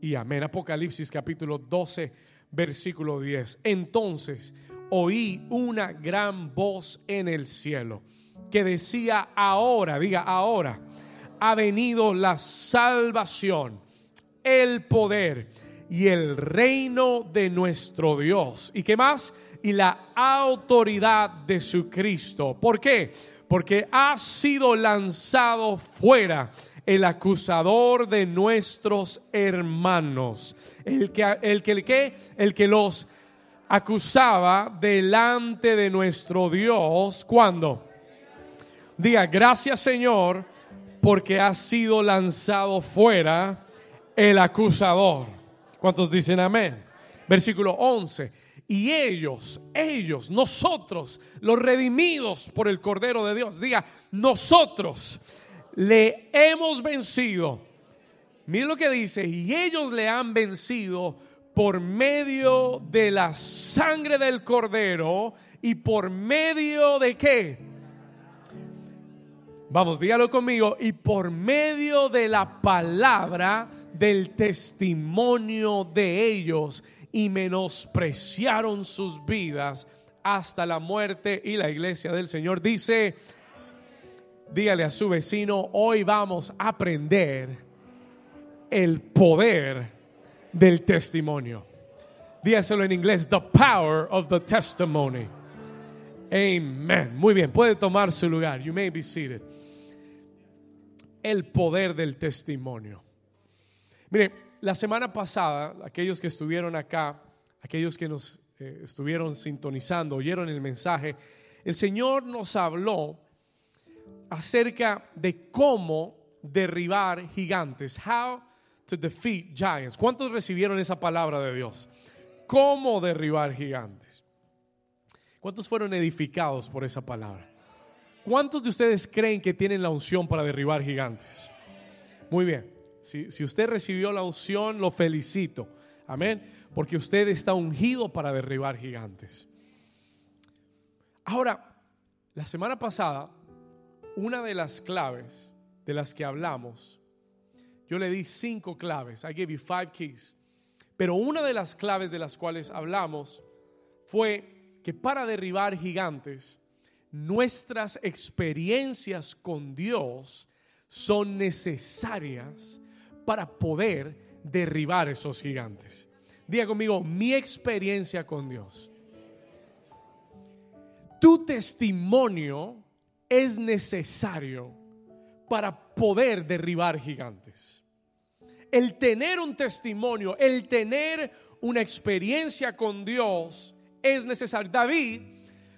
y amén. Apocalipsis capítulo 12, versículo 10. Entonces oí una gran voz en el cielo que decía, ahora, diga, ahora ha venido la salvación, el poder y el reino de nuestro Dios. ¿Y qué más? Y la autoridad de su Cristo. ¿Por qué? Porque ha sido lanzado fuera el acusador de nuestros hermanos, el que, el que, el el que los acusaba delante de nuestro Dios. ¿Cuándo? Diga, gracias Señor, porque ha sido lanzado fuera el acusador. ¿Cuántos dicen amén? Versículo 11. Y ellos, ellos, nosotros, los redimidos por el Cordero de Dios, diga, nosotros le hemos vencido. Mire lo que dice, y ellos le han vencido por medio de la sangre del Cordero y por medio de qué? Vamos, dígalo conmigo. Y por medio de la palabra del testimonio de ellos y menospreciaron sus vidas hasta la muerte y la iglesia del Señor dice, dígale a su vecino, hoy vamos a aprender el poder del testimonio. Dígaselo en inglés, the power of the testimony. Amen. Muy bien, puede tomar su lugar. You may be seated el poder del testimonio. Mire, la semana pasada, aquellos que estuvieron acá, aquellos que nos eh, estuvieron sintonizando, oyeron el mensaje, el Señor nos habló acerca de cómo derribar gigantes, how to defeat giants. ¿Cuántos recibieron esa palabra de Dios? ¿Cómo derribar gigantes? ¿Cuántos fueron edificados por esa palabra? ¿Cuántos de ustedes creen que tienen la unción para derribar gigantes? Muy bien. Si, si, usted recibió la unción, lo felicito. Amén. Porque usted está ungido para derribar gigantes. Ahora, la semana pasada, una de las claves de las que hablamos, yo le di cinco claves. I gave you five keys. Pero una de las claves de las cuales hablamos fue que para derribar gigantes, nuestras experiencias con Dios son necesarias para poder derribar esos gigantes. Diga conmigo, mi experiencia con Dios. Tu testimonio es necesario para poder derribar gigantes. El tener un testimonio, el tener una experiencia con Dios es necesario. David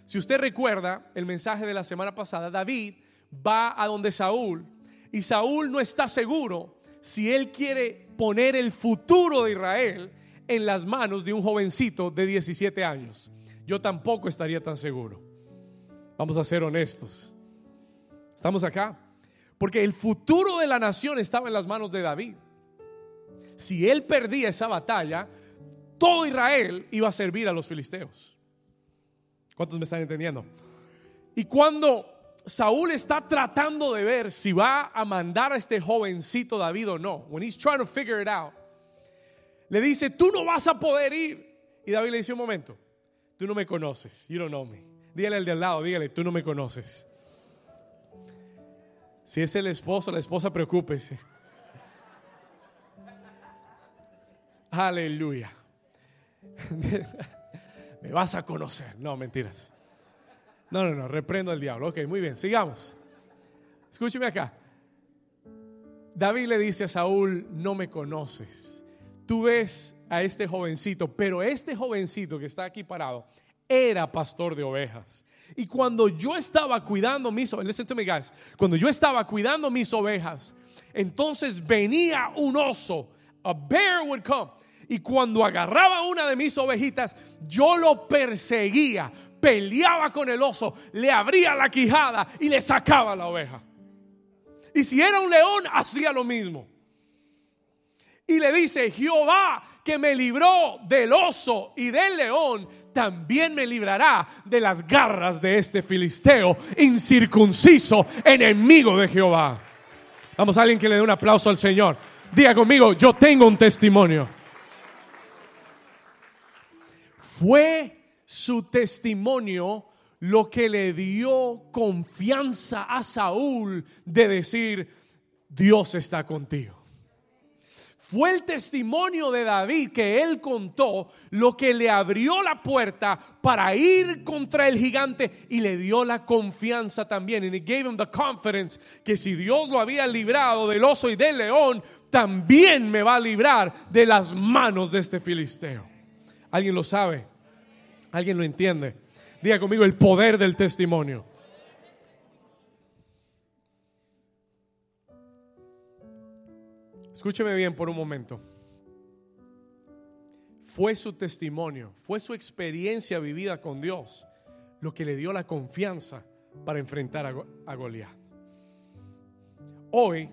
si usted recuerda el mensaje de la semana pasada, David va a donde Saúl y Saúl no está seguro si él quiere poner el futuro de Israel en las manos de un jovencito de 17 años. Yo tampoco estaría tan seguro. Vamos a ser honestos. ¿Estamos acá? Porque el futuro de la nación estaba en las manos de David. Si él perdía esa batalla, todo Israel iba a servir a los filisteos. ¿Cuántos me están entendiendo? Y cuando Saúl está tratando de ver si va a mandar a este jovencito David o no, when he's trying to figure it out, le dice, tú no vas a poder ir. Y David le dice un momento, tú no me conoces, you don't me. Dígale al de al lado, dígale, tú no me conoces. Si es el esposo, la esposa, preocúpese. Aleluya. me vas a conocer. No, mentiras. No, no, no, reprendo al diablo. Ok, muy bien, sigamos. Escúcheme acá. David le dice a Saúl, no me conoces. Tú ves a este jovencito, pero este jovencito que está aquí parado era pastor de ovejas. Y cuando yo estaba cuidando mis ovejas, cuando yo estaba cuidando mis ovejas, entonces venía un oso, a bear would come y cuando agarraba una de mis ovejitas, yo lo perseguía, peleaba con el oso, le abría la quijada y le sacaba la oveja. Y si era un león, hacía lo mismo. Y le dice, Jehová que me libró del oso y del león, también me librará de las garras de este filisteo incircunciso, enemigo de Jehová. Vamos a alguien que le dé un aplauso al Señor. Diga conmigo, yo tengo un testimonio. Fue su testimonio lo que le dio confianza a Saúl de decir, Dios está contigo. Fue el testimonio de David que él contó lo que le abrió la puerta para ir contra el gigante y le dio la confianza también. And it gave him the confidence que si Dios lo había librado del oso y del león, también me va a librar de las manos de este filisteo. ¿Alguien lo sabe? ¿Alguien lo entiende? Diga conmigo el poder del testimonio. Escúcheme bien por un momento. Fue su testimonio, fue su experiencia vivida con Dios lo que le dio la confianza para enfrentar a, Goliat. Hoy,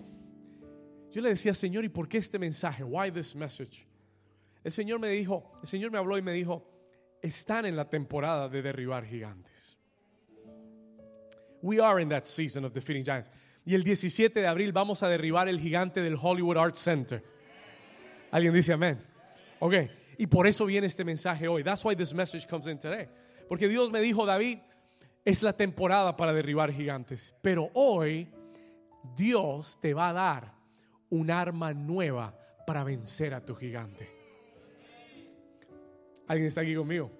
yo le decía, Señor, ¿y por qué este mensaje? Why this message? El Señor me dijo, el Señor me habló y me dijo, están en la temporada de derribar gigantes. We are in that season of defeating giants. Y el 17 de abril vamos a derribar el gigante del Hollywood Arts Center. ¿Alguien dice amén? Ok. Y por eso viene este mensaje hoy. That's why this message comes in today. Porque Dios me dijo, David, es la temporada para derribar gigantes. Pero hoy Dios te va a dar un arma nueva para vencer a tu gigante. ¿Alguien está aquí conmigo?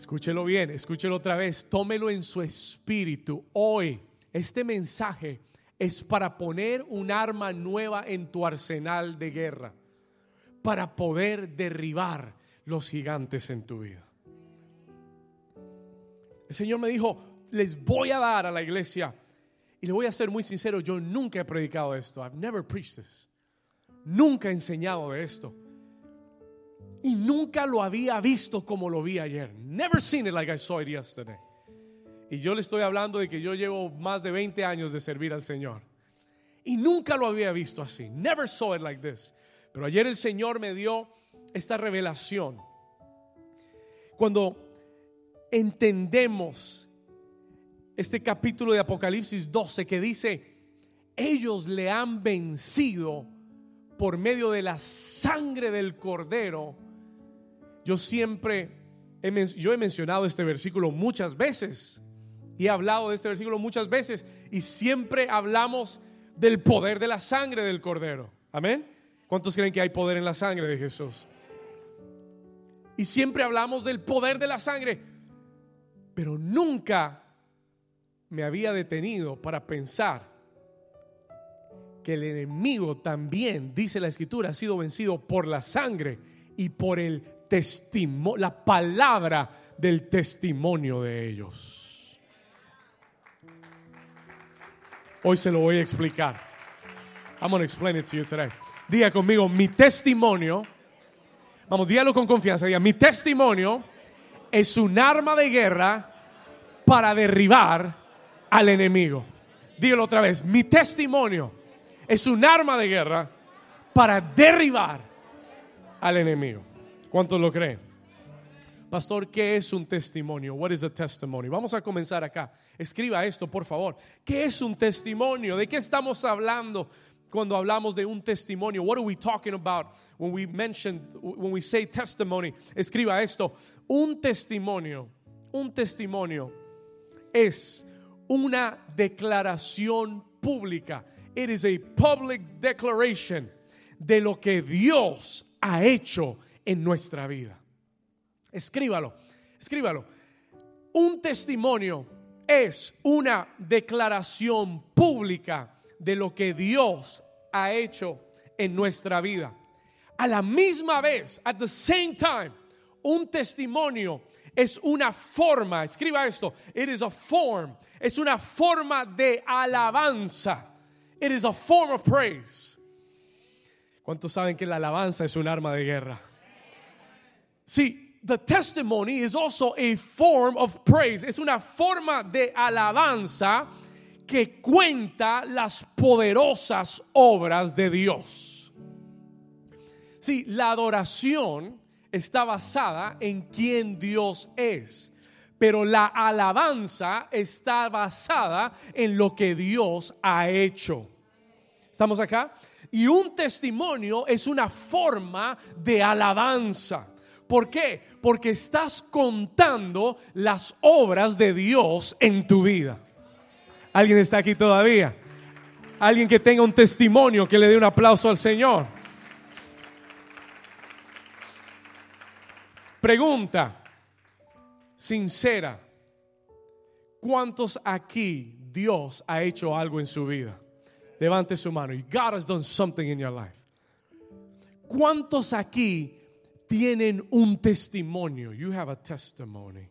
Escúchelo bien, escúchelo otra vez, tómelo en su espíritu. Hoy este mensaje es para poner un arma nueva en tu arsenal de guerra, para poder derribar los gigantes en tu vida. El Señor me dijo, les voy a dar a la iglesia, y le voy a ser muy sincero, yo nunca he predicado esto, I've never preached this, nunca he enseñado de esto. Y nunca lo había visto como lo vi ayer. Never seen it like I saw it yesterday. Y yo le estoy hablando de que yo llevo más de 20 años de servir al Señor. Y nunca lo había visto así. Never saw it like this. Pero ayer el Señor me dio esta revelación. Cuando entendemos este capítulo de Apocalipsis 12 que dice, ellos le han vencido por medio de la sangre del cordero. Yo siempre, he, yo he mencionado este versículo muchas veces y he hablado de este versículo muchas veces y siempre hablamos del poder de la sangre del cordero. Amén. ¿Cuántos creen que hay poder en la sangre de Jesús? Y siempre hablamos del poder de la sangre, pero nunca me había detenido para pensar que el enemigo también, dice la escritura, ha sido vencido por la sangre y por el testimonio, la palabra del testimonio de ellos. Hoy se lo voy a explicar. I'm going to explain it to you today. Diga conmigo, mi testimonio, vamos, dígalo con confianza, diga, mi testimonio es un arma de guerra para derribar al enemigo. Dígalo otra vez, mi testimonio es un arma de guerra para derribar al enemigo. ¿Cuántos lo creen? Pastor, ¿qué es un testimonio? What is a testimony? Vamos a comenzar acá. Escriba esto, por favor. ¿Qué es un testimonio? ¿De qué estamos hablando cuando hablamos de un testimonio? What are we talking about when we mention when we say testimony? Escriba esto. Un testimonio, un testimonio es una declaración pública. It is a public declaration de lo que Dios ha hecho en nuestra vida. Escríbalo, escríbalo. Un testimonio es una declaración pública de lo que Dios ha hecho en nuestra vida. A la misma vez, at the same time, un testimonio es una forma, escriba esto, it is a form, es una forma de alabanza. It is a form of praise. ¿Cuántos saben que la alabanza es un arma de guerra? Sí, the testimony is also a form of praise. Es una forma de alabanza que cuenta las poderosas obras de Dios. Sí, la adoración está basada en quién Dios es, pero la alabanza está basada en lo que Dios ha hecho. ¿Estamos acá? Y un testimonio es una forma de alabanza. ¿Por qué? Porque estás contando las obras de Dios en tu vida. ¿Alguien está aquí todavía? Alguien que tenga un testimonio, que le dé un aplauso al Señor. Pregunta sincera. ¿Cuántos aquí Dios ha hecho algo en su vida? Levante su mano. God has done something in your life. ¿Cuántos aquí tienen un testimonio. You have a testimony.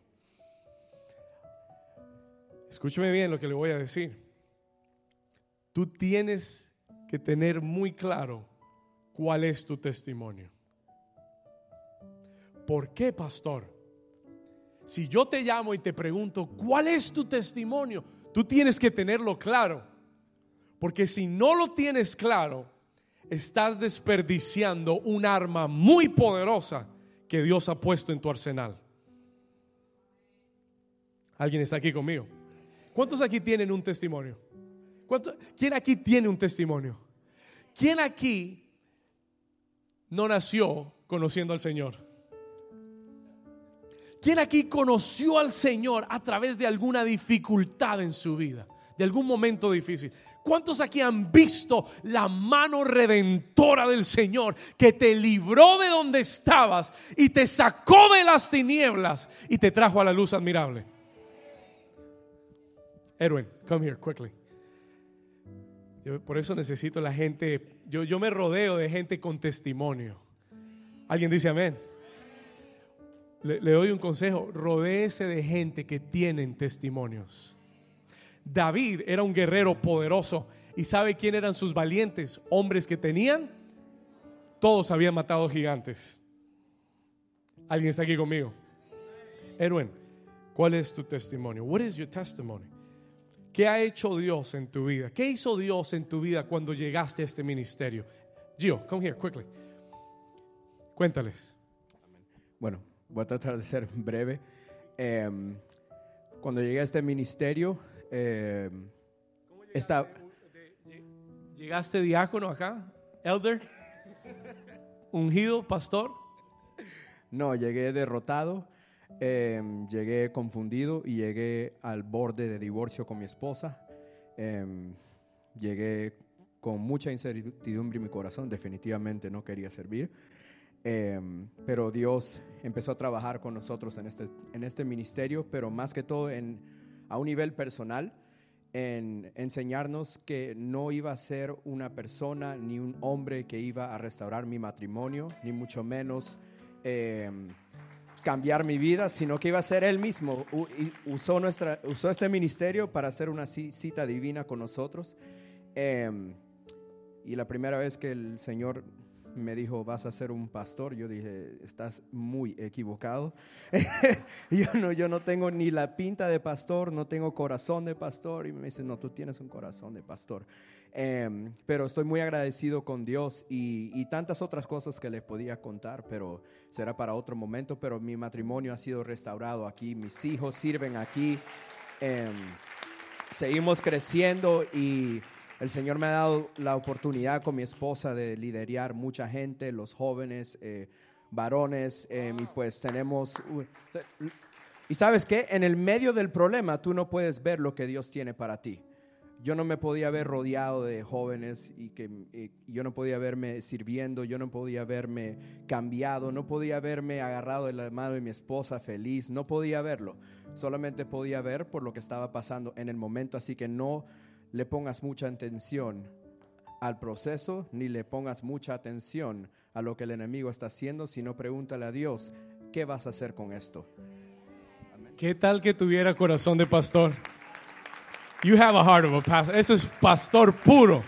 Escúcheme bien lo que le voy a decir. Tú tienes que tener muy claro cuál es tu testimonio. ¿Por qué, pastor? Si yo te llamo y te pregunto, ¿cuál es tu testimonio? Tú tienes que tenerlo claro. Porque si no lo tienes claro, estás desperdiciando un arma muy poderosa que Dios ha puesto en tu arsenal. ¿Alguien está aquí conmigo? ¿Cuántos aquí tienen un testimonio? ¿Quién aquí tiene un testimonio? ¿Quién aquí no nació conociendo al Señor? ¿Quién aquí conoció al Señor a través de alguna dificultad en su vida? De algún momento difícil. ¿Cuántos aquí han visto la mano redentora del Señor que te libró de donde estabas y te sacó de las tinieblas y te trajo a la luz admirable? Edwin, come here quickly. por eso necesito la gente, yo, yo me rodeo de gente con testimonio. ¿Alguien dice amén? Le, le doy un consejo, rodéese de gente que tienen testimonios. David era un guerrero poderoso. ¿Y sabe quién eran sus valientes? Hombres que tenían. Todos habían matado gigantes. ¿Alguien está aquí conmigo? Erwin, ¿cuál es tu testimonio? What is your testimony? ¿Qué ha hecho Dios en tu vida? ¿Qué hizo Dios en tu vida cuando llegaste a este ministerio? Gio, come here quickly. Cuéntales. Bueno, voy a tratar de ser breve. Em, cuando llegué a este ministerio, eh, está, ¿Llegaste diácono acá? ¿Elder? ¿Ungido? ¿Pastor? No, llegué derrotado, em, llegué confundido y llegué al borde de divorcio con mi esposa. Em, llegué con mucha incertidumbre en mi corazón, definitivamente no quería servir. Em, pero Dios empezó a trabajar con nosotros en este, en este ministerio, pero más que todo en a un nivel personal en enseñarnos que no iba a ser una persona ni un hombre que iba a restaurar mi matrimonio, ni mucho menos em, cambiar mi vida, sino que iba a ser Él mismo. usó, nuestra, usó este ministerio para hacer una cita divina con nosotros. Em, y la primera vez que el Señor me dijo, vas a ser un pastor. Yo dije, estás muy equivocado. yo, no, yo no tengo ni la pinta de pastor, no tengo corazón de pastor. Y me dice, no, tú tienes un corazón de pastor. Em, pero estoy muy agradecido con Dios y, tantas otras cosas que le podía contar, pero será para otro momento. Pero mi matrimonio ha sido restaurado aquí, mis hijos sirven aquí. Em, seguimos creciendo y el Señor me ha dado la oportunidad con mi esposa de liderar mucha gente, los jóvenes, eh, varones, eh, y pues tenemos... y sabes qué, en el medio del problema tú no puedes ver lo que Dios tiene para ti. Yo no me podía ver rodeado de jóvenes y que yo no podía verme sirviendo, yo no podía verme cambiado, no podía verme agarrado de la mano de mi esposa feliz, no podía verlo. Solamente podía ver por lo que estaba pasando en el momento, así que no le pongas mucha atención al proceso, ni le pongas mucha atención a lo que el enemigo está haciendo, sino pregúntale a Dios, ¿qué vas a hacer con esto? ¿Qué tal que tuviera corazón de pastor? You have a heart of a pastor. Eso es pastor puro.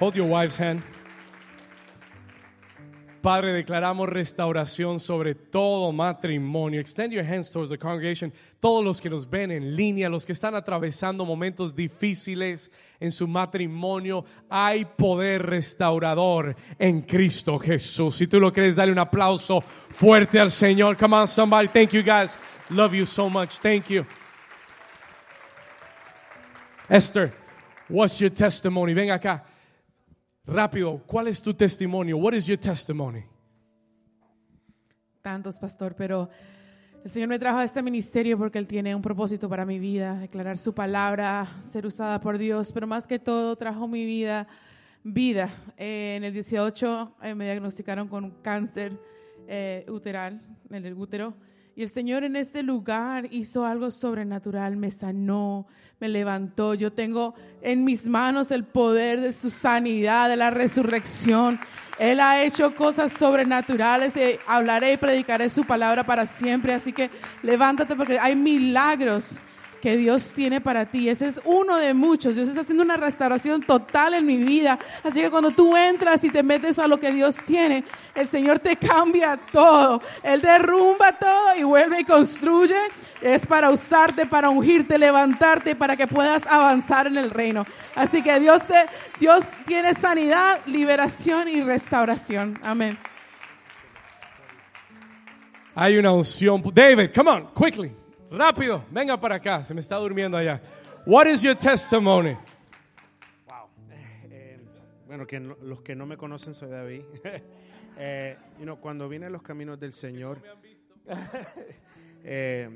Hold your wife's hand. Padre, declaramos restauración sobre todo matrimonio. Extend your hands towards the congregation. Todos los que nos ven en línea, los que están atravesando momentos difíciles en su matrimonio, hay poder restaurador en Cristo Jesús. Si tú lo crees, dale un aplauso fuerte al Señor. Come on, somebody. Thank you, guys. Love you so much. Thank you. Esther, what's your testimony? Ven acá. Rápido, ¿cuál es tu testimonio? What is your testimony? Tantos, pastor, pero el Señor me trajo a este ministerio porque Él tiene un propósito para mi vida, declarar su palabra, ser usada por Dios, pero más que todo trajo mi vida vida. Eh, en el 18 eh, me diagnosticaron con cáncer eh, uteral, en el útero. Y el Señor en este lugar hizo algo sobrenatural, me sanó, me levantó. Yo tengo en mis manos el poder de su sanidad, de la resurrección. Él ha hecho cosas sobrenaturales. Y hablaré y predicaré su palabra para siempre. Así que levántate porque hay milagros que Dios tiene para ti. Ese es uno de muchos. Dios está haciendo una restauración total en mi vida. Así que cuando tú entras y te metes a lo que Dios tiene, el Señor te cambia todo. Él derrumba todo y vuelve y construye. Es para usarte, para ungirte, levantarte, para que puedas avanzar en el reino. Así que Dios, te, Dios tiene sanidad, liberación y restauración. Amén. Hay una unción. David, come on, quickly. Rápido, venga para acá, se me está durmiendo allá. What is your testimony? Wow. Eh, bueno, que no- los que no me conocen, soy David. Eh, you know, cuando vine a los caminos del Señor, eh,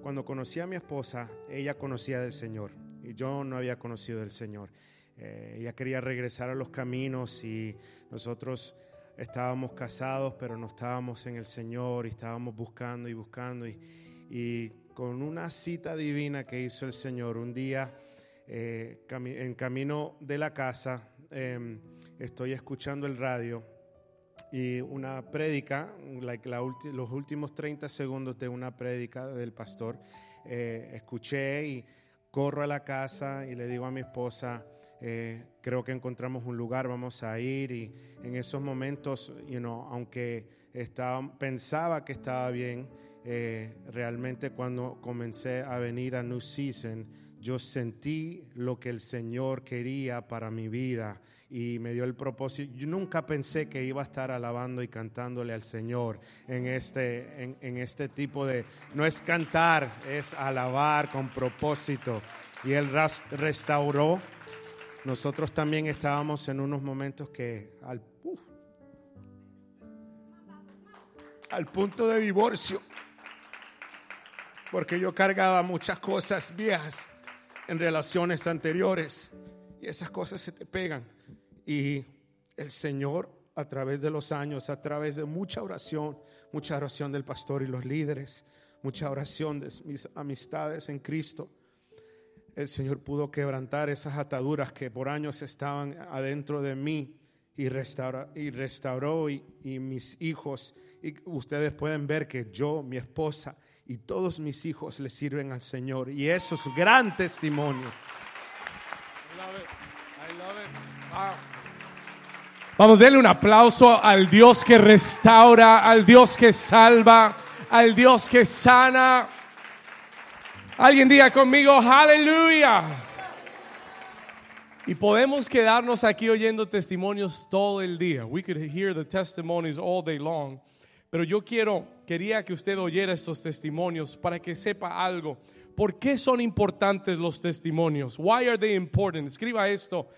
cuando conocí a mi esposa, ella conocía del Señor y yo no había conocido del Señor. Eh, ella quería regresar a los caminos y nosotros estábamos casados, pero no estábamos en el Señor y estábamos buscando y buscando. Y, y con una cita divina que hizo el Señor, un día eh, en camino de la casa, em, estoy escuchando el radio y una prédica, like los últimos 30 segundos de una prédica del pastor, eh, escuché y corro a la casa y le digo a mi esposa, eh, creo que encontramos un lugar, vamos a ir y en esos momentos, you know, aunque estaba, pensaba que estaba bien, eh, realmente cuando comencé a venir a New Season, yo sentí lo que el Señor quería para mi vida y me dio el propósito. Yo nunca pensé que iba a estar alabando y cantándole al Señor en este, en, en este tipo de... No es cantar, es alabar con propósito. Y Él restauró. Nosotros también estábamos en unos momentos que al, uf, al punto de divorcio, porque yo cargaba muchas cosas viejas en relaciones anteriores y esas cosas se te pegan. Y el Señor, a través de los años, a través de mucha oración, mucha oración del pastor y los líderes, mucha oración de mis amistades en Cristo, el Señor pudo quebrantar esas ataduras que por años estaban adentro de mí y, restaura, y restauró y, y mis hijos. Y ustedes pueden ver que yo, mi esposa y todos mis hijos le sirven al Señor. Y eso es gran testimonio. Vamos, denle un aplauso al Dios que restaura, al Dios que salva, al Dios que sana. Alguien diga conmigo, aleluya. Y podemos quedarnos aquí oyendo testimonios todo el día. We could hear the testimonies all day long. Pero yo quiero, quería que usted oyera estos testimonios para que sepa algo. ¿Por qué son importantes los testimonios? Why are they important? Escriba esto.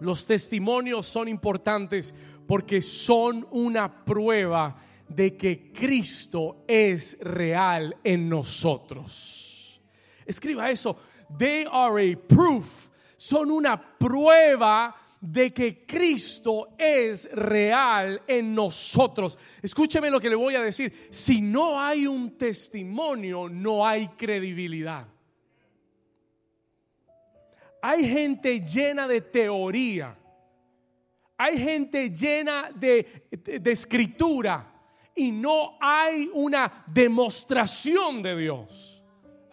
Los testimonios son importantes porque son una prueba de que Cristo es real en nosotros. Escriba eso. They are a proof. Son una prueba de que Cristo es real en nosotros. Escúcheme lo que le voy a decir. Si no hay un testimonio, no hay credibilidad. Hay gente llena de teoría. Hay gente llena de, de- de escritura. Y no hay una demostración de Dios.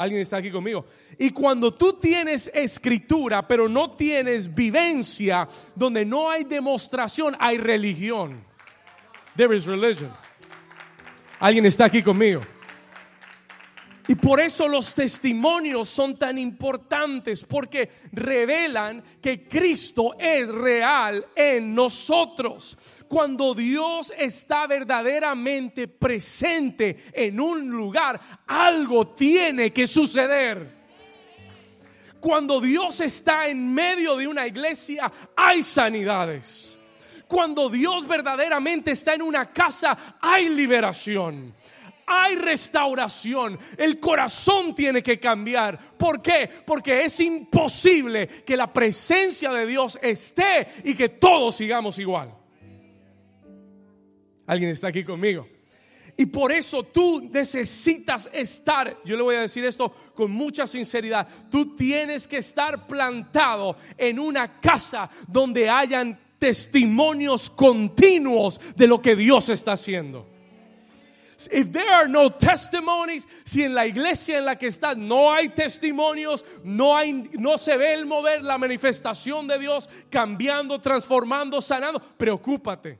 Alguien está aquí conmigo. Y cuando tú tienes escritura, pero no tienes vivencia, donde no hay demostración, hay religión. There is religion. Alguien está aquí conmigo. Y por eso los testimonios son tan importantes, porque revelan que Cristo es real en nosotros. Cuando Dios está verdaderamente presente en un lugar, algo tiene que suceder. Cuando Dios está en medio de una iglesia, hay sanidades. Cuando Dios verdaderamente está en una casa, hay liberación. Hay restauración. El corazón tiene que cambiar. ¿Por qué? Porque es imposible que la presencia de Dios esté y que todos sigamos igual. ¿Alguien está aquí conmigo? Y por eso tú necesitas estar, yo le voy a decir esto con mucha sinceridad, tú tienes que estar plantado en una casa donde hayan testimonios continuos de lo que Dios está haciendo. If there are no testimonies, si en la iglesia en la que estás no hay testimonios, no hay no se ve el mover la manifestación de Dios cambiando, transformando, sanando, preocúpate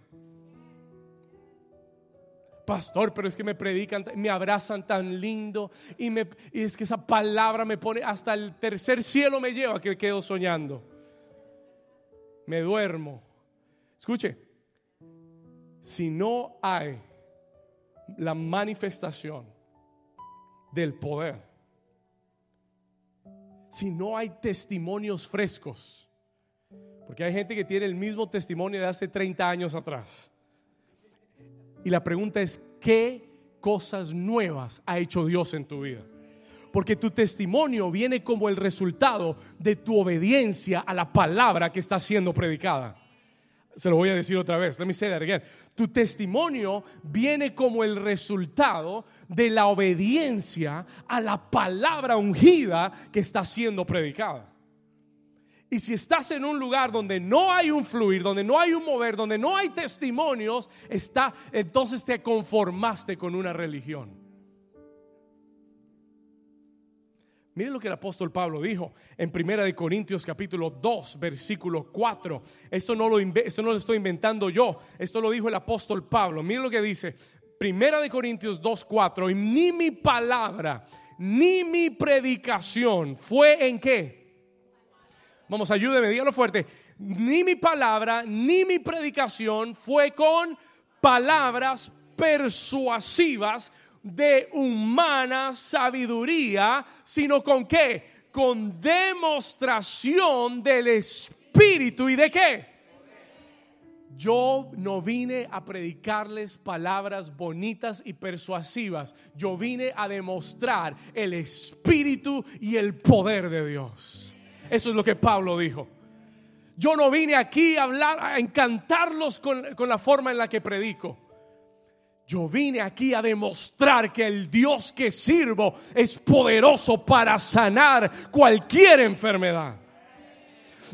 pastor, pero es que me predican, me abrazan tan lindo y, es que esa palabra me pone hasta el tercer cielo me lleva que quedo soñando. Me duermo. Escuche, si no hay la manifestación del poder, si no hay testimonios frescos, porque hay gente que tiene el mismo testimonio de hace 30 años atrás y la pregunta es, ¿qué cosas nuevas ha hecho Dios en tu vida? Porque tu testimonio viene como el resultado de tu obediencia a la palabra que está siendo predicada. Se lo voy a decir otra vez. Let me say that again. Tu testimonio viene como el resultado de la obediencia a la palabra ungida que está siendo predicada. Y si estás en un lugar donde no hay un fluir, donde no hay un mover, donde no hay testimonios, está, entonces te conformaste con una religión. Miren lo que el apóstol Pablo dijo en Primera de Corintios capítulo 2, versículo 4. Esto no, lo, esto no lo estoy inventando yo, esto lo dijo el apóstol Pablo. Miren lo que dice Primera de Corintios 2, 4. Y ni mi palabra, ni mi predicación fue en qué? Vamos, ayúdeme, dígalo fuerte. Ni mi palabra, ni mi predicación fue con palabras persuasivas de humana sabiduría, sino con qué? Con demostración del Espíritu y de qué? Yo no vine a predicarles palabras bonitas y persuasivas. Yo vine a demostrar el Espíritu y el poder de Dios. Eso es lo que Pablo dijo. Yo no vine aquí a hablar, a encantarlos con, la forma en la que predico. Yo vine aquí a demostrar que el Dios que sirvo es poderoso para sanar cualquier enfermedad.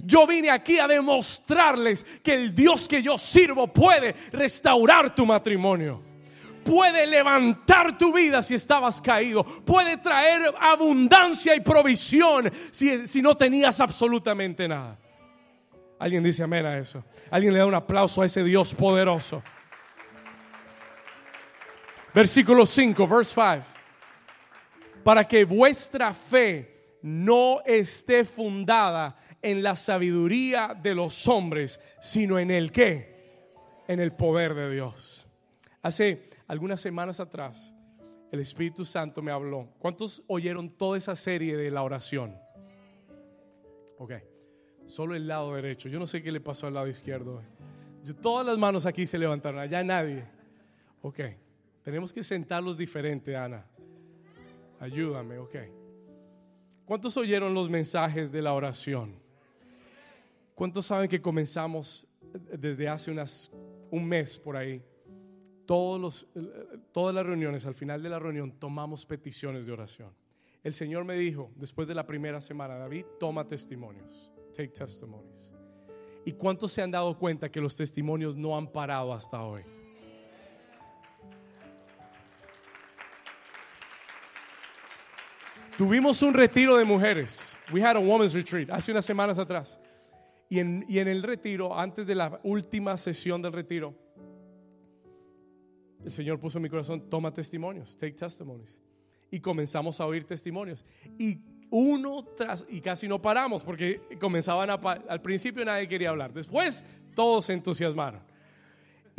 Yo vine aquí a demostrarles que el Dios que yo sirvo puede restaurar tu matrimonio puede levantar tu vida si estabas caído, puede traer abundancia y provisión si, si no tenías absolutamente nada. Alguien dice amén a eso. Alguien le da un aplauso a ese Dios poderoso. Versículo 5, verse 5. Para que vuestra fe no esté fundada en la sabiduría de los hombres, sino en el qué? En el poder de Dios. Hace algunas semanas atrás, el Espíritu Santo me habló. ¿Cuántos oyeron toda esa serie de la oración? Ok, solo el lado derecho. Yo no sé qué le pasó al lado izquierdo. todas las manos aquí se levantaron, allá nadie. Ok, tenemos que sentarlos diferente, Ana. Ayúdame, ok. ¿Cuántos oyeron los mensajes de la oración? ¿Cuántos saben que comenzamos desde hace unas, un mes por ahí? todos los, todas las reuniones, al final de la reunión, tomamos peticiones de oración. El Señor me dijo, después de la primera semana, David, toma testimonios. Take testimonies. ¿Y cuántos se han dado cuenta que los testimonios no han parado hasta hoy? Tuvimos un retiro de mujeres. We had a women's retreat hace unas semanas atrás. Y en, y en el retiro, antes de la última sesión del retiro, el Señor puso en mi corazón, toma testimonios, take testimonies. Y comenzamos a oír testimonios. Y uno tras, y casi no paramos, porque comenzaban a, al principio nadie quería hablar. Después todos se entusiasmaron.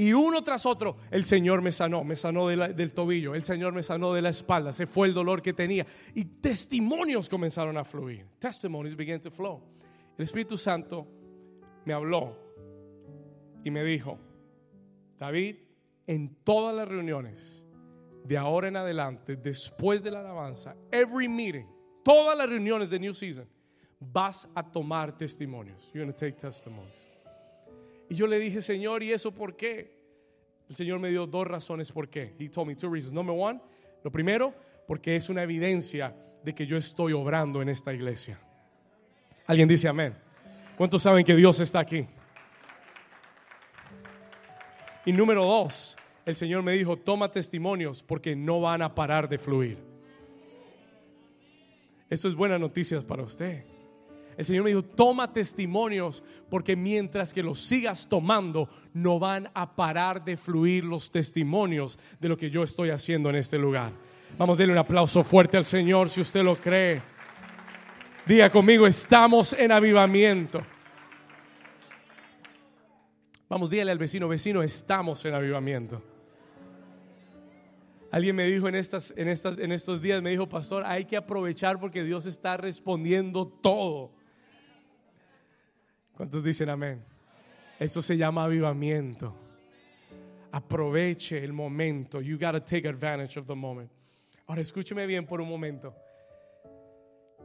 Y uno tras otro, el Señor me sanó, me sanó del tobillo, el Señor me sanó de la espalda, se fue el dolor que tenía. Y testimonios comenzaron a fluir. Testimonies began to flow. El Espíritu Santo me habló y me dijo, David, en todas las reuniones, de ahora en adelante, después de la alabanza, every meeting, todas las reuniones de New Season, vas a tomar testimonios. You're going to take testimonies. Y yo le dije, Señor, ¿y eso por qué? El Señor me dio dos razones por qué. He told me two reasons. Number one, lo primero, porque es una evidencia de que yo estoy obrando en esta iglesia. Alguien dice amén. ¿Cuántos saben que Dios está aquí? Y número dos, el Señor me dijo, toma testimonios porque no van a parar de fluir. Eso es buena noticia para usted. El Señor me dijo, toma testimonios porque mientras que los sigas tomando, no van a parar de fluir los testimonios de lo que yo estoy haciendo en este lugar. Vamos a darle un aplauso fuerte al Señor si usted lo cree. Diga conmigo, estamos en avivamiento. Vamos, dígale al vecino, vecino, estamos en avivamiento. Alguien me dijo en, estas, en, estas, en estos días, me dijo, pastor, hay que aprovechar porque Dios está respondiendo todo. ¿Cuántos dicen amén? Eso se llama avivamiento. Aproveche el momento. You got to take advantage of the moment. Ahora escúcheme bien por un momento.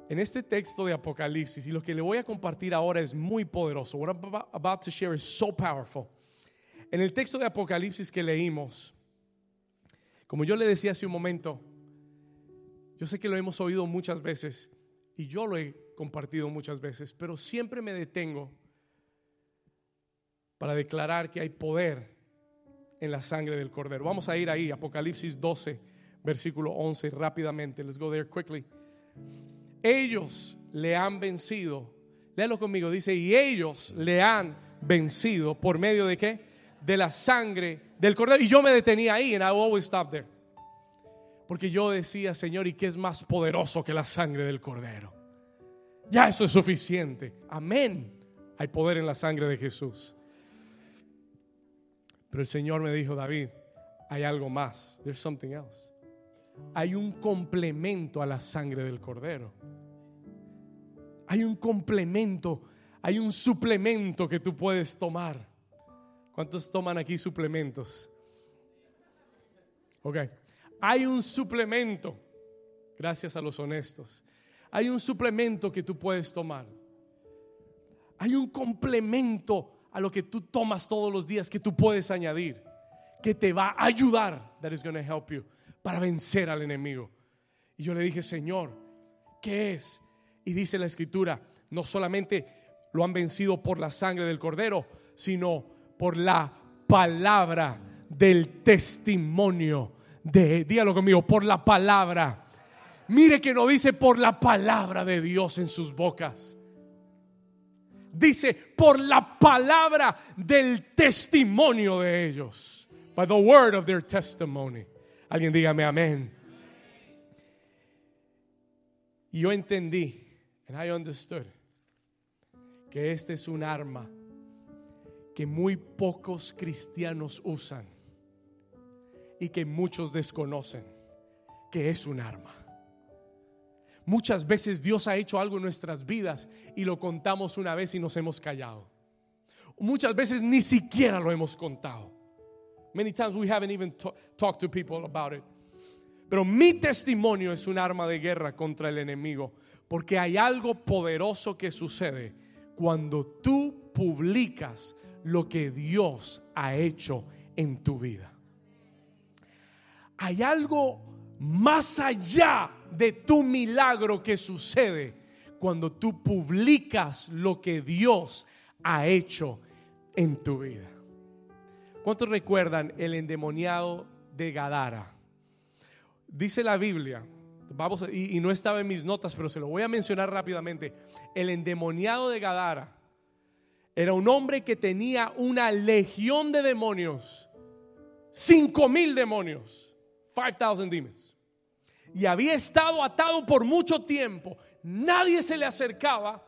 En este texto de Apocalipsis, y lo que le voy a compartir ahora es muy poderoso. What I'm about to share is so powerful. En el texto de Apocalipsis que leímos, como yo le decía hace un momento, yo sé que lo hemos oído muchas veces y yo lo he compartido muchas veces, pero siempre me detengo para declarar que hay poder en la sangre del cordero. Vamos a ir ahí, Apocalipsis 12, versículo 11, rápidamente. Let's go there quickly. Ellos le han vencido. Léalo conmigo, dice, y ellos le han vencido por medio de qué? De la sangre del cordero. Y yo me detenía ahí, and I always stop there. Porque yo decía, Señor, ¿y qué es más poderoso que la sangre del cordero? Ya eso es suficiente. Amén. Hay poder en la sangre de Jesús. Pero el Señor me dijo, David, hay algo más. There's something else. Hay un complemento a la sangre del cordero. Hay un complemento, hay un suplemento que tú puedes tomar. ¿Cuántos toman aquí suplementos? Ok. Hay un suplemento, gracias a los honestos. Hay un suplemento que tú puedes tomar. Hay un complemento a lo que tú tomas todos los días que tú puedes añadir, que te va a ayudar, that is going to help you, para vencer al enemigo. Y yo le dije, Señor, ¿qué es? Y dice la escritura, no solamente lo han vencido por la sangre del cordero, sino por la palabra del testimonio de, dígalo conmigo, por la palabra. Mire que no dice por la palabra de Dios en sus bocas. Dice por la palabra del testimonio de ellos. By the word of their testimony. Alguien dígame amén. Y yo entendí, and I understood, que este es un arma que muy pocos cristianos usan y que muchos desconocen, que es un arma. Muchas veces Dios ha hecho algo en nuestras vidas y lo contamos una vez y nos hemos callado. Muchas veces ni siquiera lo hemos contado. Many times we haven't even ta- talked to people about it. Pero mi testimonio es un arma de guerra contra el enemigo, porque hay algo poderoso que sucede cuando tú publicas lo que Dios ha hecho en tu vida. Hay algo más allá de tu milagro que sucede cuando tú publicas lo que Dios ha hecho en tu vida. ¿Cuántos recuerdan el endemoniado de Gadara? Dice la Biblia, vamos y, y no estaba en mis notas, pero se lo voy a mencionar rápidamente. El endemoniado de Gadara era un hombre que tenía una legión de demonios, cinco mil demonios, 5000 demons. Y había estado atado por mucho tiempo. Nadie se le acercaba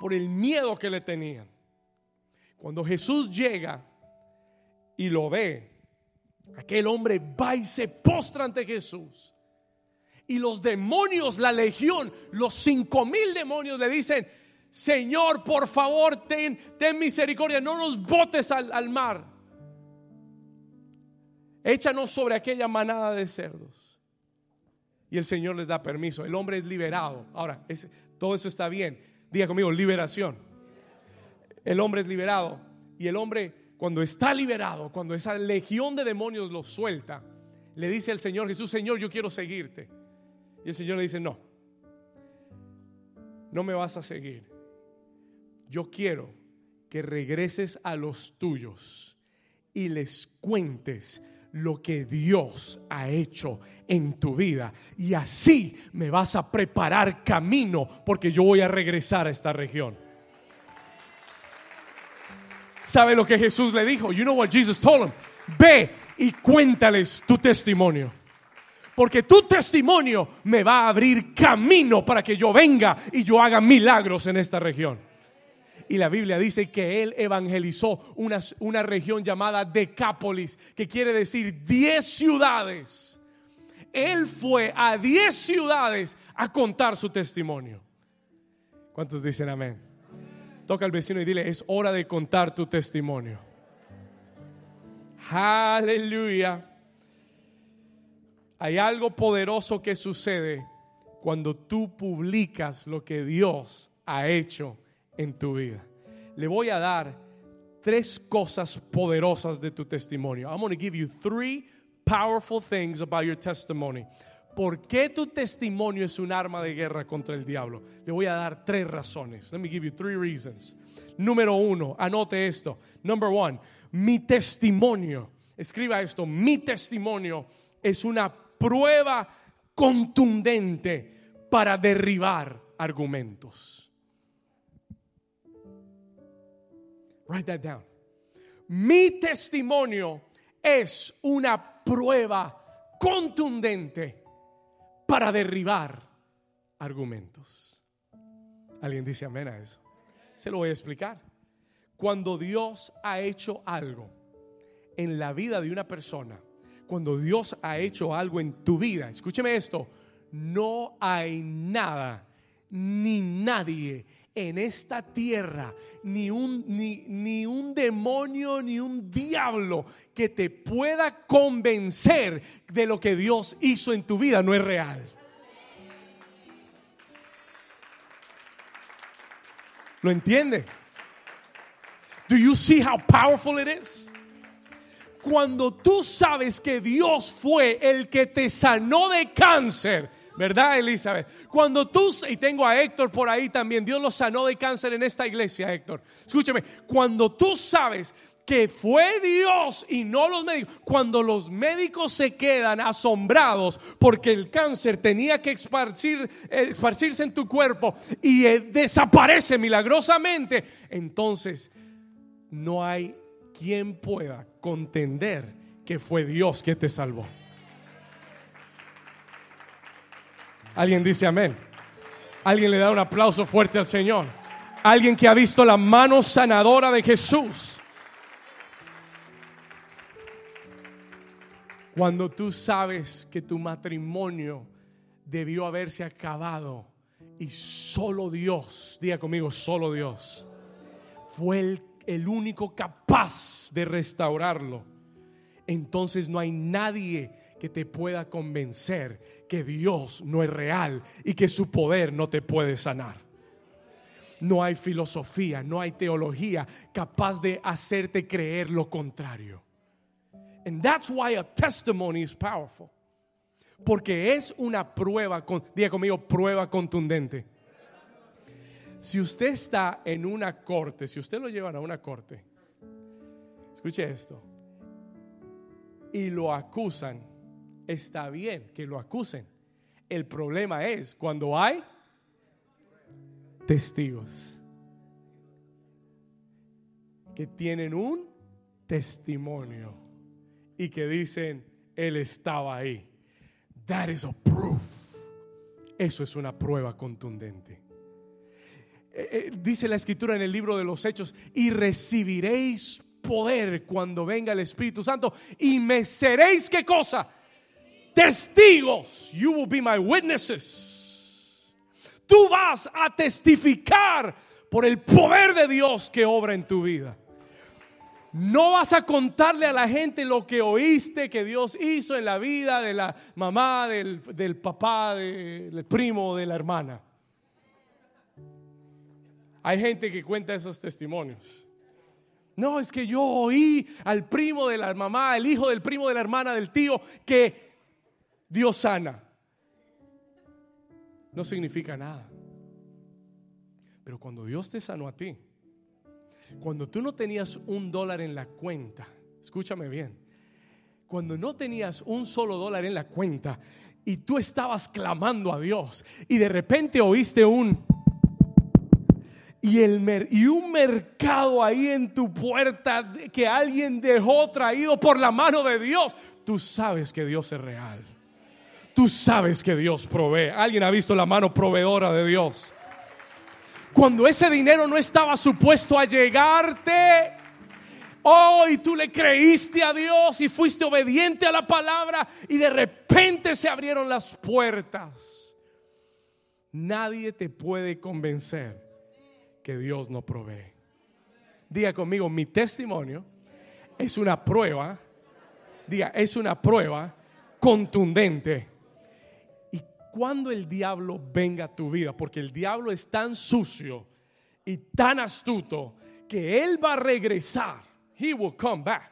por el miedo que le tenían. Cuando Jesús llega y lo ve, aquel hombre va y se postra ante Jesús. Y los demonios, la legión, los cinco mil demonios le dicen, Señor, por favor, ten, ten misericordia, no nos botes al, al mar. Échanos sobre aquella manada de cerdos. Y el Señor les da permiso. El hombre es liberado. Ahora, todo eso está bien. Diga conmigo, liberación. El hombre es liberado. Y el hombre, cuando está liberado, cuando esa legión de demonios lo suelta, le dice al Señor Jesús, Señor, yo quiero seguirte. Y el Señor le dice, no, no me vas a seguir. Yo quiero que regreses a los tuyos y les cuentes lo que Dios ha hecho en tu vida. Y así me vas a preparar camino porque yo voy a regresar a esta región. ¿Sabe lo que Jesús le dijo? You know what Jesus told him? Ve y cuéntales tu testimonio. Porque tu testimonio me va a abrir camino para que yo venga y yo haga milagros en esta región. Y la Biblia dice que él evangelizó una, una región llamada Decápolis, que quiere decir 10 ciudades. Él fue a 10 ciudades a contar su testimonio. ¿Cuántos dicen amén? Toca al vecino y dile, es hora de contar tu testimonio. Aleluya. Hay algo poderoso que sucede cuando tú publicas lo que Dios ha hecho en tu vida. Le voy a dar tres cosas poderosas de tu testimonio. I'm going to give you three powerful things about your testimony. ¿Por qué tu testimonio es un arma de guerra contra el diablo? Le voy a dar tres razones. Let me give you three reasons. Número uno, anote esto. Number one, mi testimonio. Escriba esto. Mi testimonio es una prueba contundente para derribar argumentos. Write that down. Mi testimonio es una prueba contundente para derribar argumentos. ¿Alguien dice amén a eso? Se lo voy a explicar. Cuando Dios ha hecho algo en la vida de una persona, cuando Dios ha hecho algo en tu vida, escúcheme esto, no hay nada ni nadie en esta tierra, ni un, ni, ni un demonio, ni un diablo que te pueda convencer de lo que Dios hizo en tu vida, no es real. ¿Lo entiende? Do you see how powerful it is? Cuando tú sabes que Dios fue el que te sanó de cáncer, ¿verdad, Elizabeth? Cuando tú, y tengo a Héctor por ahí también, Dios lo sanó de cáncer en esta iglesia, Héctor. Escúchame, cuando tú sabes que fue Dios y no los médicos. Cuando los médicos se quedan asombrados porque el cáncer tenía que esparcir, esparcirse en tu cuerpo y eh, desaparece milagrosamente, entonces no hay quien pueda contender que fue Dios que te salvó. Alguien dice amén. Alguien le da un aplauso fuerte al Señor. Alguien que ha visto la mano sanadora de Jesús. Cuando tú sabes que tu matrimonio debió haberse acabado y solo Dios, diga conmigo, solo Dios, fue el, el único capaz de restaurarlo, entonces no hay nadie que te pueda convencer que Dios no es real y que su poder no te puede sanar. No hay filosofía, no hay teología capaz de hacerte creer lo contrario. And that's why a testimony is powerful. Porque es una prueba, con, diga conmigo, prueba contundente. Si usted está en una corte, si usted lo llevan a una corte, escuche esto, y lo acusan, está bien que lo acusen. El problema es cuando hay testigos que tienen un testimonio y que dicen, Él estaba ahí. That is a proof. Eso es una prueba contundente. Eh, eh, dice la escritura en el libro de los Hechos, y recibiréis poder cuando venga el Espíritu Santo y me seréis qué cosa? Testigos. You will be my witnesses. Tú vas a testificar por el poder de Dios que obra en tu vida. No vas a contarle a la gente lo que oíste que Dios hizo en la vida de la mamá, del, del papá, del primo, de la hermana. Hay gente que cuenta esos testimonios. No, es que yo oí al primo de la mamá, el hijo del primo de la hermana, del tío, que Dios sana. No significa nada. Pero cuando Dios te sanó a ti, cuando tú no tenías un dólar en la cuenta, escúchame bien, cuando no tenías un solo dólar en la cuenta y tú estabas clamando a Dios y de repente oíste un y, el y un mercado ahí en tu puerta que alguien dejó traído por la mano de Dios, tú sabes que Dios es real. Tú sabes que Dios provee. ¿Alguien ha visto la mano proveedora de Dios? Cuando ese dinero no estaba supuesto a llegarte, oh, y tú le creíste a Dios y fuiste obediente a la palabra y de repente se abrieron las puertas. Nadie te puede convencer que Dios no provee. Diga conmigo, mi testimonio es una prueba, diga, es una prueba contundente. Cuando el diablo venga a tu vida, porque el diablo es tan sucio y tan astuto que él va a regresar, he will come back.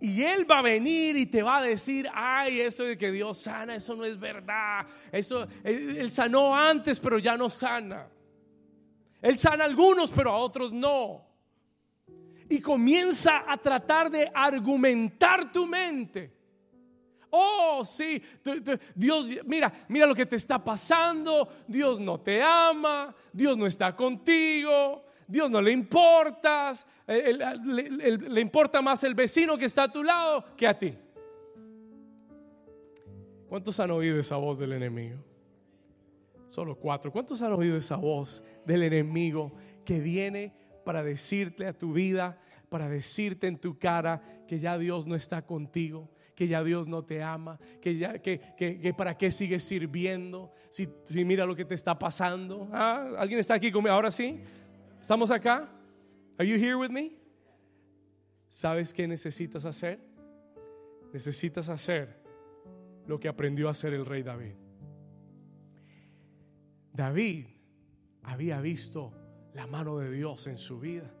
Y él va a venir y te va a decir, ay, eso de que Dios sana, eso no es verdad. Eso, él sanó antes, pero ya no sana. Él sana a algunos, pero a otros no. Y comienza a tratar de argumentar tu mente. Oh, sí, Dios, mira, mira lo que te está pasando. Dios no te ama, Dios no está contigo, Dios no le importas, le importa más el vecino que está a tu lado que a ti. ¿Cuántos han oído esa voz del enemigo? Solo cuatro. ¿Cuántos han oído esa voz del enemigo que viene para decirte a tu vida, para decirte en tu cara que ya Dios no está contigo? Que ya Dios no te ama, que, ya, que, para qué sigues sirviendo, si, si, mira lo que te está pasando. ¿Ah? ¿Alguien está aquí conmigo? Ahora sí, ¿estamos acá? Are you here with me? ¿Sabes qué necesitas hacer? Necesitas hacer lo que aprendió a hacer el rey David. David había visto la mano de Dios en su vida.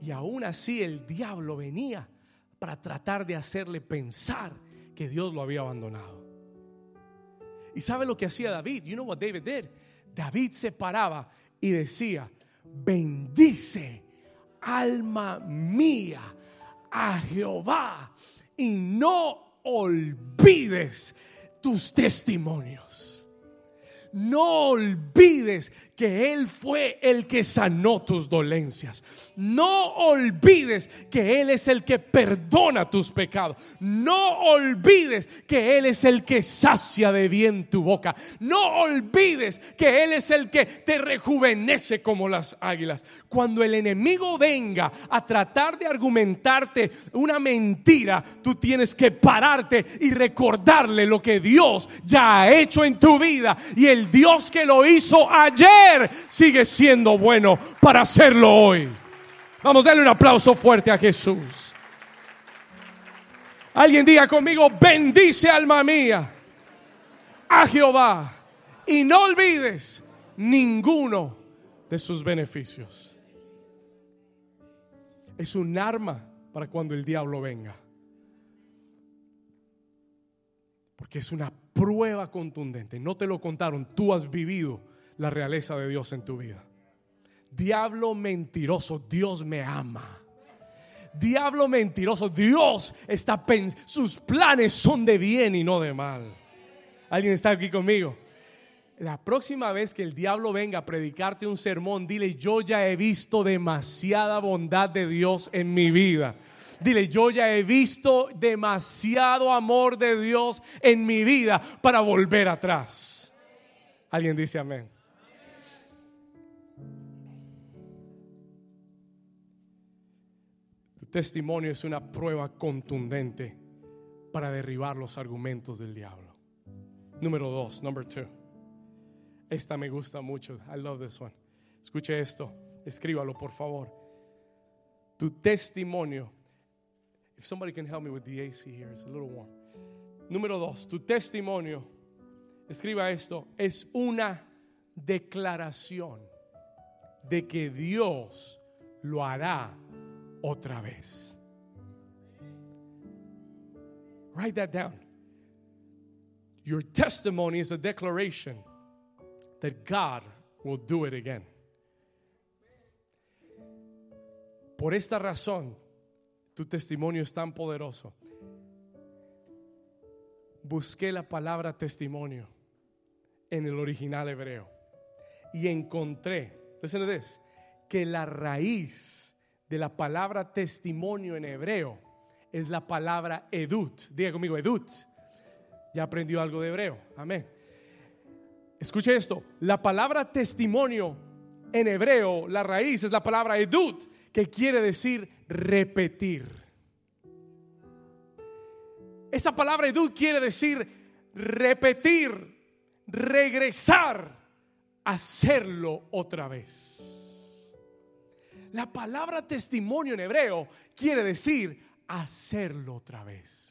Y aún así el diablo venía para tratar de hacerle pensar que Dios lo había abandonado. ¿Y sabe lo que hacía David? You know what David did? David se paraba y decía, bendice alma mía a Jehová y no olvides tus testimonios no olvides que Él fue el que sanó tus dolencias. No olvides que Él es el que perdona tus pecados. No olvides que Él es el que sacia de bien tu boca. No olvides que Él es el que te rejuvenece como las águilas. Cuando el enemigo venga a tratar de argumentarte una mentira, tú tienes que pararte y recordarle lo que Dios ya ha hecho en tu vida y el Dios que lo hizo ayer sigue siendo bueno para hacerlo hoy. Vamos, a darle un aplauso fuerte a Jesús. Alguien diga conmigo, bendice alma mía a Jehová y no olvides ninguno de sus beneficios. Es un arma para cuando el diablo venga. Porque es una prueba contundente. No te lo contaron, tú has vivido la realeza de Dios en tu vida. Diablo mentiroso, Dios me ama. Diablo mentiroso, Dios está sus planes son de bien y no de mal. ¿Alguien está aquí conmigo? La próxima vez que el diablo venga a predicarte un sermón, dile, yo ya he visto demasiada bondad de Dios en mi vida. Dile, yo ya he visto demasiado amor de Dios en mi vida para volver atrás. Alguien dice amén. testimonio es una prueba contundente para derribar los argumentos del diablo. Número dos, number two. Esta me gusta mucho. I love this one. Escuche esto. Escríbalo, por favor. Tu testimonio. If somebody can help me with the AC here, it's a little warm. Número dos, tu testimonio. Escriba esto. Es una declaración de que Dios lo hará otra vez. Write that down. Your testimony is a declaration that God will do it again. Por esta razón, tu testimonio es tan poderoso. Busqué la palabra testimonio en el original hebreo y encontré, listen to this, que la raíz de la palabra testimonio en hebreo es la palabra edut. Diga conmigo, edut. Ya aprendió algo de hebreo. Amén. Escuche esto. La palabra testimonio en hebreo, la raíz es la palabra edut, que quiere decir repetir. Esa palabra edut quiere decir repetir, regresar, hacerlo otra vez. La palabra testimonio en hebreo quiere decir hacerlo otra vez.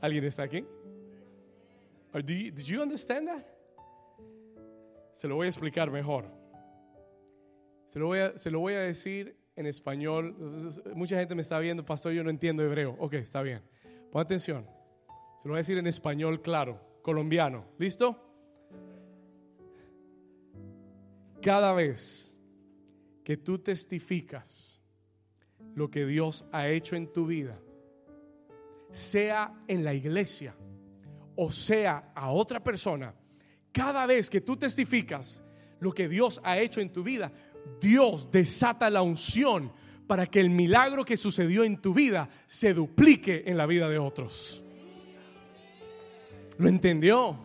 ¿Alguien está aquí? Do you, did you understand that? Se lo voy a explicar mejor. Se lo voy a, se lo voy a decir en español. Mucha gente me está viendo, pastor, yo no entiendo hebreo. Ok, está bien. Pon atención. Se lo voy a decir en español claro, colombiano. ¿Listo? Cada vez que tú testificas lo que Dios ha hecho en tu vida, sea en la iglesia o sea a otra persona, cada vez que tú testificas lo que Dios ha hecho en tu vida, Dios desata la unción para que el milagro que sucedió en tu vida se duplique en la vida de otros. ¿Lo entendió?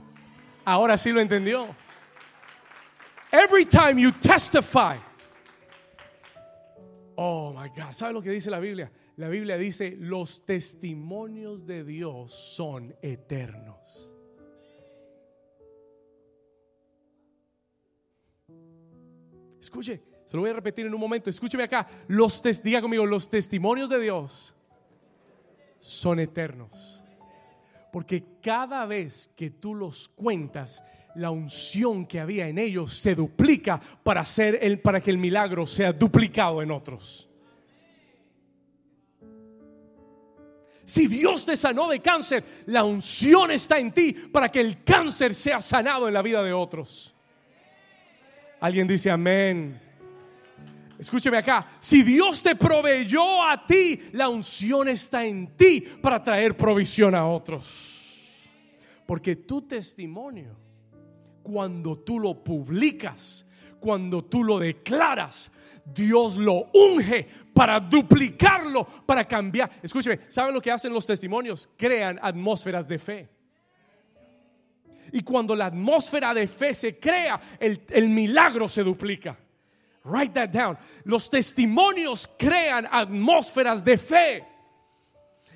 Ahora sí lo entendió. Every time you testify. Oh my God. ¿Sabe lo que dice la Biblia? La Biblia dice, los testimonios de Dios son eternos. Escuche, se lo voy a repetir en un momento. Escúcheme acá. Los diga conmigo, los testimonios de Dios son eternos. Porque cada vez que tú los cuentas, la unción que había en ellos se duplica para, hacer el, para que el milagro sea duplicado en otros. Si Dios te sanó de cáncer, la unción está en ti para que el cáncer sea sanado en la vida de otros. Alguien dice amén. Escúcheme acá, si Dios te proveyó a ti, la unción está en ti para traer provisión a otros. Porque tu testimonio, cuando tú lo publicas, cuando tú lo declaras, Dios lo unge para duplicarlo, para cambiar. Escúcheme, ¿saben lo que hacen los testimonios? Crean atmósferas de fe. Y cuando la atmósfera de fe se crea, el, el milagro se duplica. Write that down. Los testimonios crean atmósferas de fe.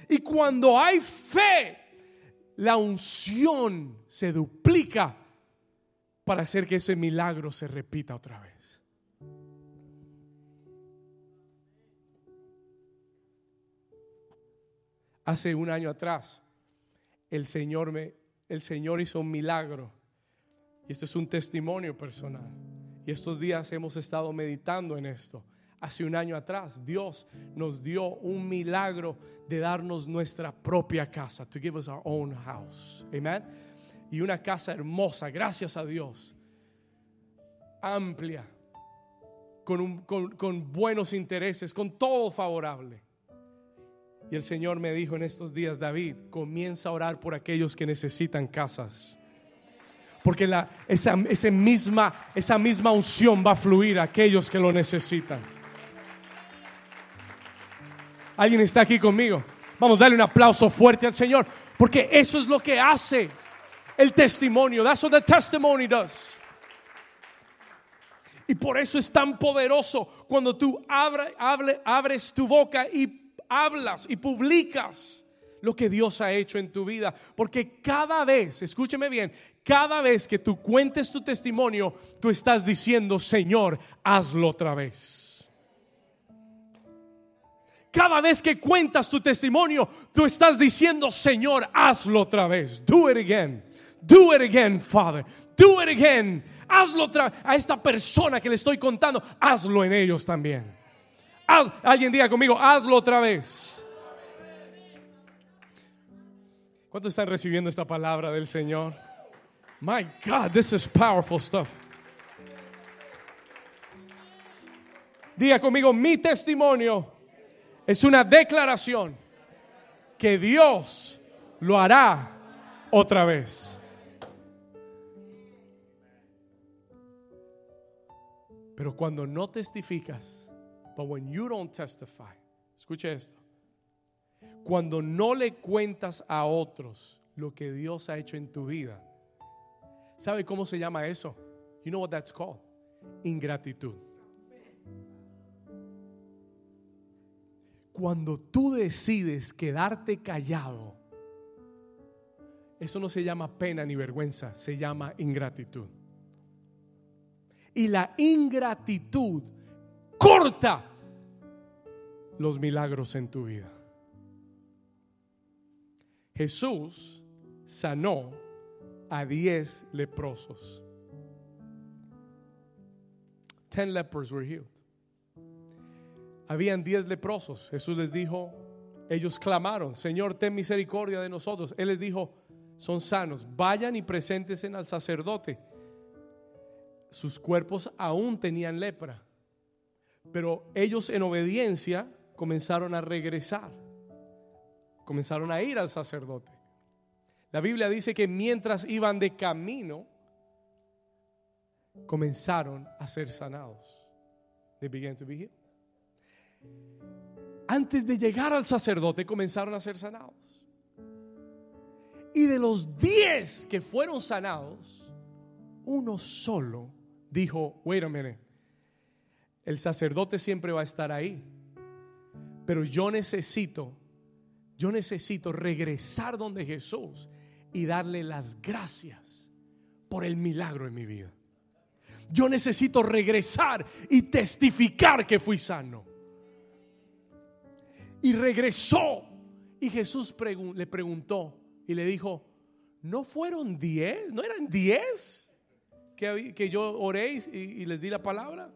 Y cuando hay fe, la unción se duplica para hacer que ese milagro se repita otra vez. Hace un año atrás, el Señor me, el Señor hizo un milagro. Y este es un testimonio personal. Y estos días hemos estado meditando en esto. Hace un año atrás, Dios nos dio un milagro de darnos nuestra propia casa, to give us our own house. Amen. Y una casa hermosa, gracias a Dios. Amplia, con, un- con- con buenos intereses, con todo favorable. Y el Señor me dijo en estos días, David, comienza a orar por aquellos que necesitan casas. Porque esa, misma, esa misma unción va a fluir a aquellos que lo necesitan. ¿Alguien está aquí conmigo? Vamos a darle un aplauso fuerte al Señor. Porque eso es lo que hace el testimonio. That's what the testimony does. Y por eso es tan poderoso cuando tú abres tu boca y hablas y publicas lo que Dios ha hecho en tu vida. Porque cada vez, escúcheme bien, cada vez que tú cuentes tu testimonio, tú estás diciendo, Señor, hazlo otra vez. Cada vez que cuentas tu testimonio, tú estás diciendo, Señor, hazlo otra vez. Do it again. Do it again, Father. Do it again. Hazlo otra a esta persona que le estoy contando, hazlo en ellos también. Alguien diga conmigo, hazlo otra vez. ¿Cuántos están recibiendo esta palabra del Señor? My God, this is powerful stuff. Diga conmigo, mi testimonio es una declaración que Dios lo hará otra vez. Pero cuando no testificas, but when you don't testify, escuche esto. Cuando no le cuentas a otros lo que Dios ha hecho en tu vida, ¿sabe cómo se llama eso? You know what that's called? Ingratitud. Cuando tú decides quedarte callado, eso no se llama pena ni vergüenza, se llama ingratitud. Y la ingratitud corta los milagros en tu vida. Jesús sanó a diez leprosos. Ten lepers were healed. Habían diez leprosos. Jesús les dijo, ellos clamaron, Señor, ten misericordia de nosotros. Él les dijo, son sanos, vayan y preséntense al sacerdote. Sus cuerpos aún tenían lepra, pero ellos en obediencia comenzaron a regresar, comenzaron a ir al sacerdote. La Biblia dice que mientras iban de camino, comenzaron a ser sanados. They began to be healed. Antes de llegar al sacerdote comenzaron a ser sanados. Y de los diez que fueron sanados, uno solo dijo, wait a minute, el sacerdote siempre va a estar ahí, pero yo necesito, yo necesito regresar donde Jesús y darle las gracias por el milagro en mi vida. Yo necesito regresar y testificar que fui sano. Y regresó. Y Jesús le preguntó y le dijo, ¿no fueron diez? ¿No eran diez que, que yo oré y, y les di la palabra?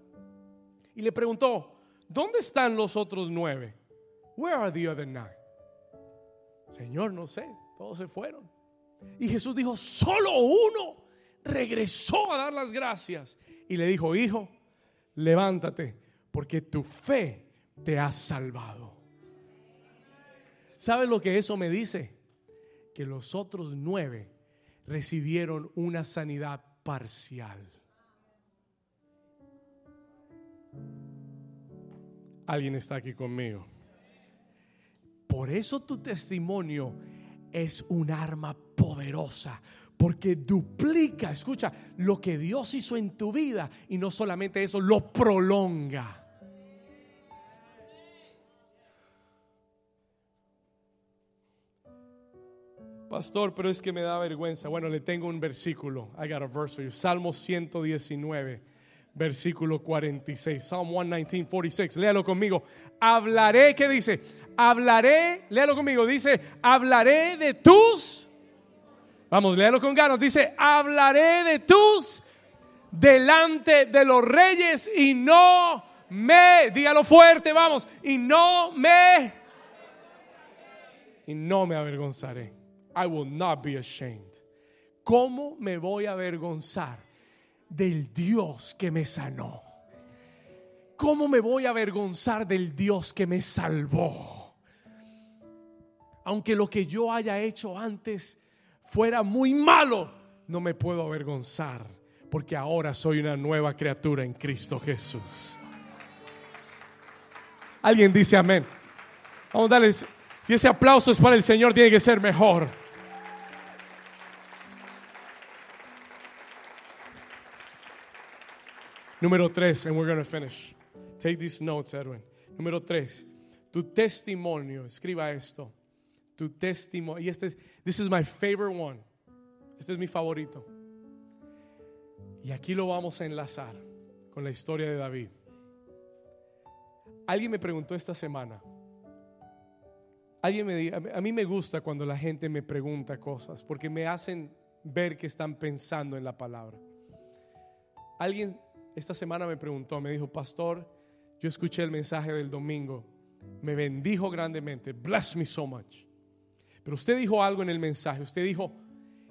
Y le preguntó, ¿dónde están los otros nueve? Where are the other nine? Señor, no sé, todos se fueron. Y Jesús dijo, solo uno regresó a dar las gracias. Y le dijo, hijo, levántate, porque tu fe te ha salvado. ¿Sabes lo que eso me dice? Que los otros nueve recibieron una sanidad parcial. Alguien está aquí conmigo. Por eso tu testimonio es un arma poderosa, porque duplica, escucha, lo que Dios hizo en tu vida y no solamente eso, lo prolonga. Pastor, pero es que me da vergüenza. Bueno, le tengo un versículo. I got a verse for you. Salmo 119, versículo 46. Psalm 119, 46. Léalo conmigo. Hablaré, ¿qué dice? Hablaré, léalo conmigo. Dice, hablaré de tus. Vamos, léalo con ganas. Dice, hablaré de tus delante de los reyes y no me, dígalo fuerte, vamos, y no me, y no me avergonzaré. I will not be ashamed. ¿Cómo me voy a avergonzar del Dios que me sanó? ¿Cómo me voy a avergonzar del Dios que me salvó? Aunque lo que yo haya hecho antes fuera muy malo, no me puedo avergonzar porque ahora soy una nueva criatura en Cristo Jesús. Alguien dice amén. Vamos a darles, si ese aplauso es para el Señor, tiene que ser mejor. Número tres, and we're going to finish. Take these notes, Edwin. Número tres, tu testimonio, escriba esto. Tu testimonio, y este es, this is my favorite one. Este es mi favorito. Y aquí lo vamos a enlazar con la historia de David. Alguien me preguntó esta semana. Alguien me di- a mí- a mí me gusta cuando la gente me pregunta cosas porque me hacen ver que están pensando en la palabra. Alguien esta semana me preguntó, me dijo, pastor, yo escuché el mensaje del domingo, me bendijo grandemente, bless me so much. Pero usted dijo algo en el mensaje, usted dijo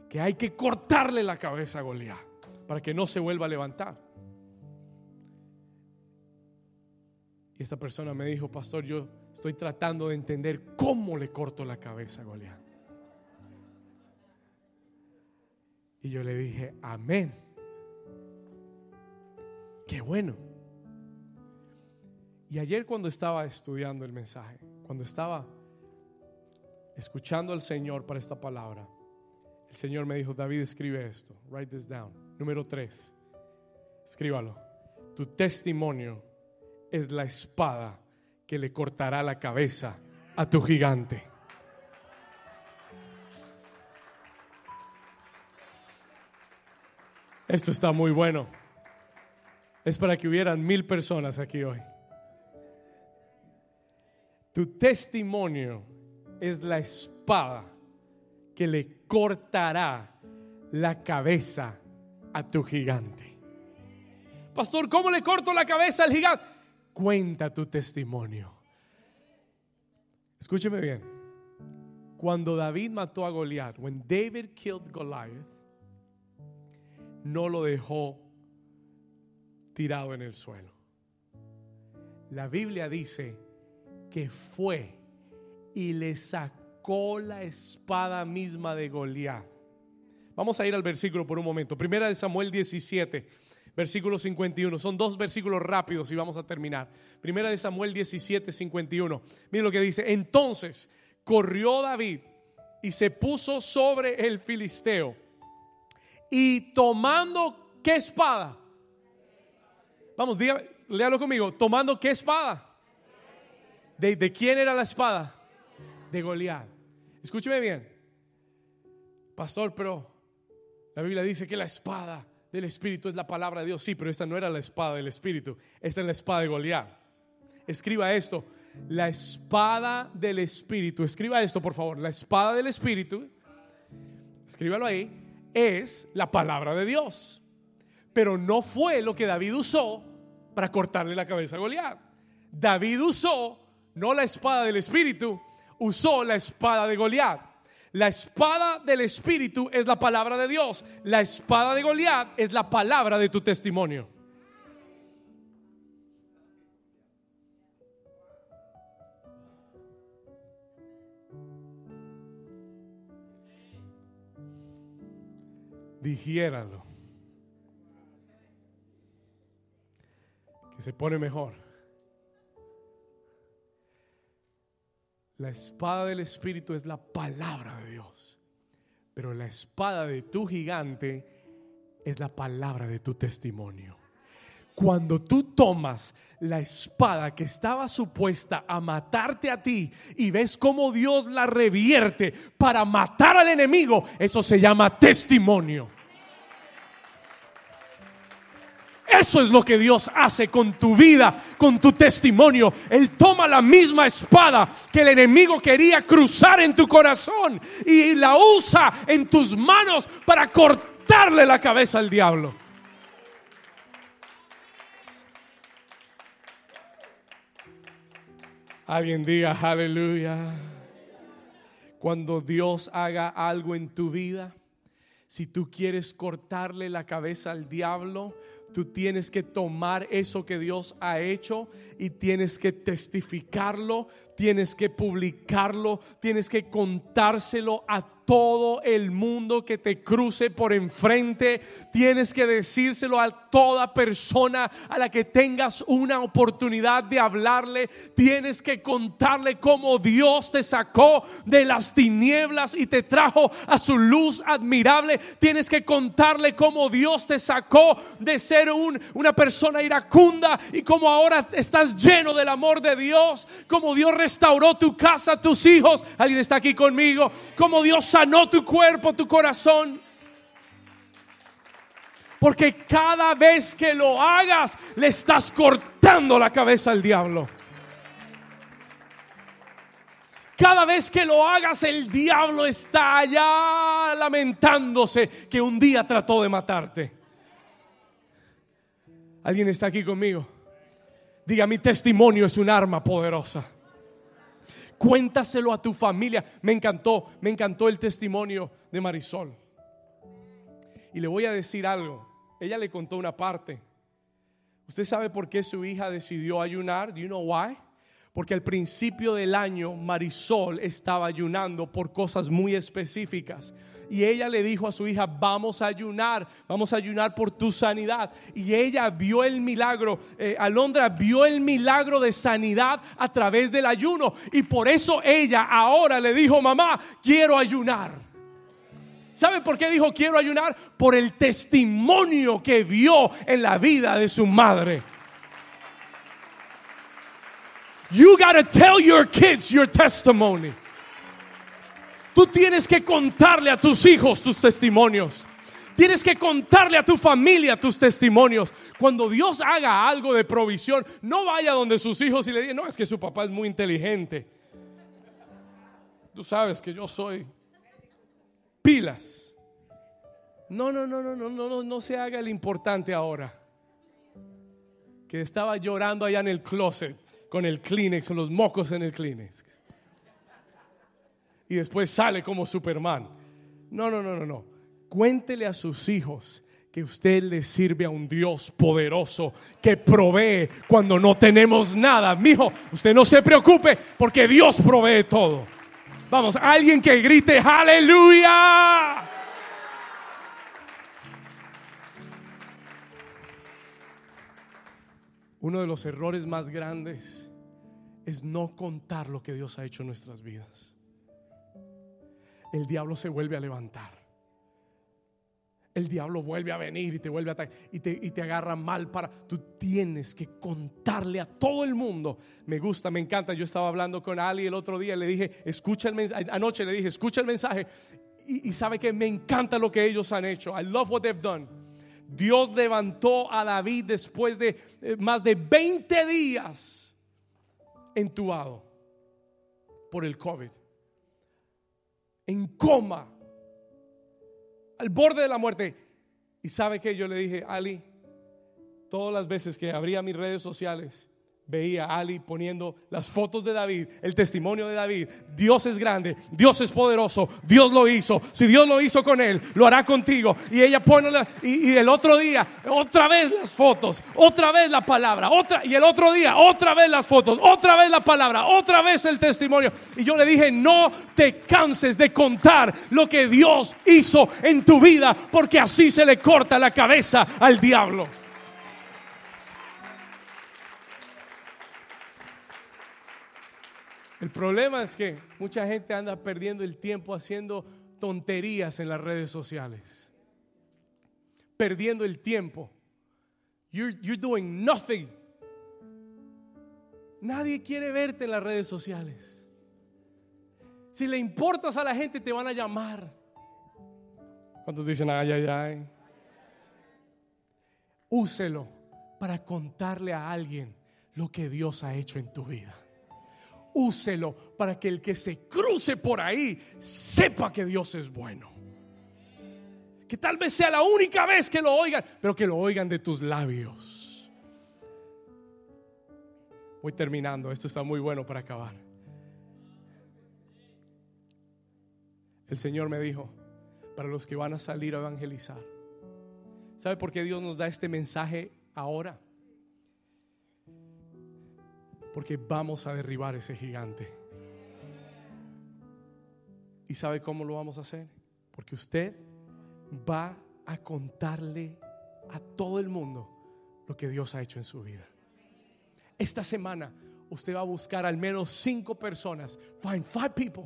que hay que cortarle la cabeza a Goliat para que no se vuelva a levantar. Y esta persona me dijo, pastor, yo estoy tratando de entender cómo le corto la cabeza a Goliat. Y yo le dije, amén. Qué bueno. Y ayer cuando estaba estudiando el mensaje, cuando estaba escuchando al Señor para esta palabra, el Señor me dijo, David, escribe esto. Write this down. Número tres. Escríbalo. Tu testimonio es la espada que le cortará la cabeza a tu gigante. Esto está muy bueno. Es para que hubieran mil personas aquí hoy. Tu testimonio es la espada que le cortará la cabeza a tu gigante. Pastor, ¿cómo le corto la cabeza al gigante? Cuenta tu testimonio. Escúcheme bien. Cuando David mató a Goliat, when David killed Goliath, no lo dejó tirado en el suelo. La Biblia dice que fue y le sacó la espada misma de Goliat. Vamos a ir al versículo por un momento. Primera de Samuel 17, versículo 51. Son dos versículos rápidos y vamos a terminar. Primera de Samuel 17, 51. Miren lo que dice. Entonces corrió David y se puso sobre el filisteo. Y tomando qué espada. Vamos, diga, léalo conmigo. Tomando qué espada. ¿De, de quién era la espada? De Goliat. Escúcheme bien. Pastor, pero la Biblia dice que la espada del Espíritu es la palabra de Dios. Sí, pero esta no era la espada del Espíritu. Esta es la espada de Goliat. Escriba esto. La espada del Espíritu. Escriba esto, por favor. La espada del Espíritu. Escríbalo ahí. Es la palabra de Dios. Pero no fue lo que David usó para cortarle la cabeza a Goliat. David usó no la espada del Espíritu, usó la espada de Goliat. La espada del Espíritu es la palabra de Dios. La espada de Goliat es la palabra de tu testimonio. Digiéralo. Que se pone mejor. La espada del Espíritu es la palabra de Dios. Pero la espada de tu gigante es la palabra de tu testimonio. Cuando tú tomas la espada que estaba supuesta a matarte a ti y ves cómo Dios la revierte para matar al enemigo, eso se llama testimonio. Eso es lo que Dios hace con tu vida, con tu testimonio. Él toma la misma espada que el enemigo quería cruzar en tu corazón y la usa en tus manos para cortarle la cabeza al diablo. Alguien diga aleluya. Cuando Dios haga algo en tu vida, si tú quieres cortarle la cabeza al diablo, tú tienes que tomar eso que Dios ha hecho y tienes que testificarlo, tienes que publicarlo, tienes que contárselo a todo el mundo que te cruce por enfrente, tienes que decírselo a toda persona a la que tengas una oportunidad de hablarle, tienes que contarle cómo Dios te sacó de las tinieblas y te trajo a su luz admirable, tienes que contarle cómo Dios te sacó de ser un- una persona iracunda y cómo ahora estás lleno del amor de Dios, cómo Dios restauró tu casa, tus hijos. Alguien está aquí conmigo. Cómo Dios sanó tu cuerpo, tu corazón. Porque cada vez que lo hagas, le estás cortando la cabeza al diablo. Cada vez que lo hagas, el diablo está allá lamentándose que un día trató de matarte. ¿Alguien está aquí conmigo? Diga, mi testimonio es un arma poderosa. Cuéntaselo a tu familia. Me encantó, me encantó el testimonio de Marisol. Y le voy a decir algo. Ella le contó una parte. ¿Usted sabe por qué su hija decidió ayunar? Do you know why? Porque al principio del año Marisol estaba ayunando por cosas muy específicas. Y ella le dijo a su hija, vamos a ayunar, vamos a ayunar por tu sanidad. Y ella vio el milagro, eh, Alondra vio el milagro de sanidad a través del ayuno. Y por eso ella ahora le dijo, mamá, quiero ayunar. ¿Sabe por qué dijo quiero ayunar? Por el testimonio que vio en la vida de su madre. You gotta tell your kids your testimony. Tú tienes que contarle a tus hijos tus testimonios. Tienes que contarle a tu familia tus testimonios. Cuando Dios haga algo de provisión, no vaya donde sus hijos y le diga, no, es que su papá es muy inteligente. Tú sabes que yo soy pilas. No, no, no, no, no, no, no, no se haga el importante ahora. Que estaba llorando allá en el closet con el Kleenex, con los mocos en el Kleenex. Y después sale como Superman. No, no, no, no, no. Cuéntele a sus hijos que usted le sirve a un Dios poderoso que provee cuando no tenemos nada. Mijo, usted no se preocupe porque Dios provee todo. Vamos, alguien que grite aleluya. Uno de los errores más grandes es no contar lo que Dios ha hecho en nuestras vidas. El diablo se vuelve a levantar. El diablo vuelve a venir y te vuelve a atacar y te, y te agarra mal para... Tú tienes que contarle a todo el mundo. Me gusta, me encanta. Yo estaba hablando con Ali el otro día, le dije, escucha el mensaje. Anoche le dije, escucha el mensaje. Y, y sabe que me encanta lo que ellos han hecho. I love what they've done. Dios levantó a David después de eh, más de 20 días entubado por el COVID. En coma. Al borde de la muerte. Y sabe que yo le dije, Ali, todas las veces que abría mis redes sociales, veía a Ali poniendo las fotos de David, el testimonio de David. Dios es grande, Dios es poderoso, Dios lo hizo. Si Dios lo hizo con él, lo hará contigo. Y ella pone la, y, y el otro día, otra vez las fotos, otra vez la palabra, otra y el otro día, otra vez las fotos, otra vez la palabra, otra vez el testimonio. Y yo le dije, no te canses de contar lo que Dios hizo en tu vida, porque así se le corta la cabeza al diablo. El problema es que mucha gente anda perdiendo el tiempo haciendo tonterías en las redes sociales. Perdiendo el tiempo. You're, you're doing nothing. Nadie quiere verte en las redes sociales. Si le importas a la gente, te van a llamar. ¿Cuántos dicen ay, ay, ay? Úselo para contarle a alguien lo que Dios ha hecho en tu vida úselo para que el que se cruce por ahí sepa que Dios es bueno. Que tal vez sea la única vez que lo oigan, pero que lo oigan de tus labios. Voy terminando, esto está muy bueno para acabar. El Señor me dijo, para los que van a salir a evangelizar, ¿sabe por qué Dios nos da este mensaje ahora? Porque vamos a derribar ese gigante. ¿Y sabe cómo lo vamos a hacer? Porque usted va a contarle a todo el mundo lo que Dios ha hecho en su vida. Esta semana usted va a buscar al menos cinco personas. Find five people.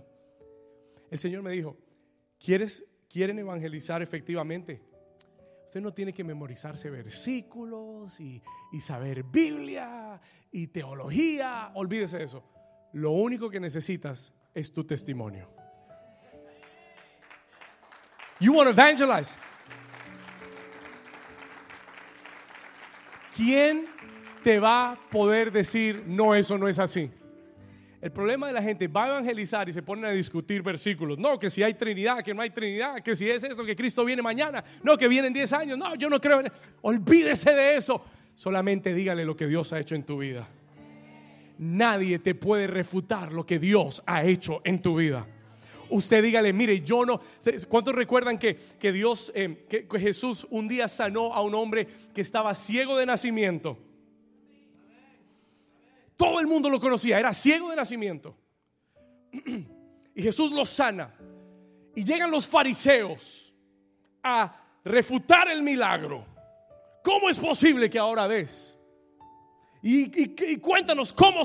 El Señor me dijo, ¿quieres, ¿quieren evangelizar efectivamente? Usted no tiene que memorizarse versículos y, y saber Biblia y teología. Olvídese de eso. Lo único que necesitas es tu testimonio. You want to evangelize. ¿Quién te va a poder decir, no, eso no es así? El problema de la gente va a evangelizar y se ponen a discutir versículos. No, que si hay Trinidad, que no hay Trinidad, que si es esto, que Cristo viene mañana. No, que vienen 10 años. No, yo no creo en Olvídese de eso. Solamente dígale lo que Dios ha hecho en tu vida. Nadie te puede refutar lo que Dios ha hecho en tu vida. Usted dígale, mire, yo no. ¿Cuántos recuerdan que, que Dios, eh, que Jesús un día sanó a un hombre que estaba ciego de nacimiento? Todo el mundo lo conocía, era ciego de nacimiento. Y Jesús lo sana. Y llegan los fariseos a refutar el milagro. ¿Cómo es posible que ahora ves? Y, cuéntanos cómo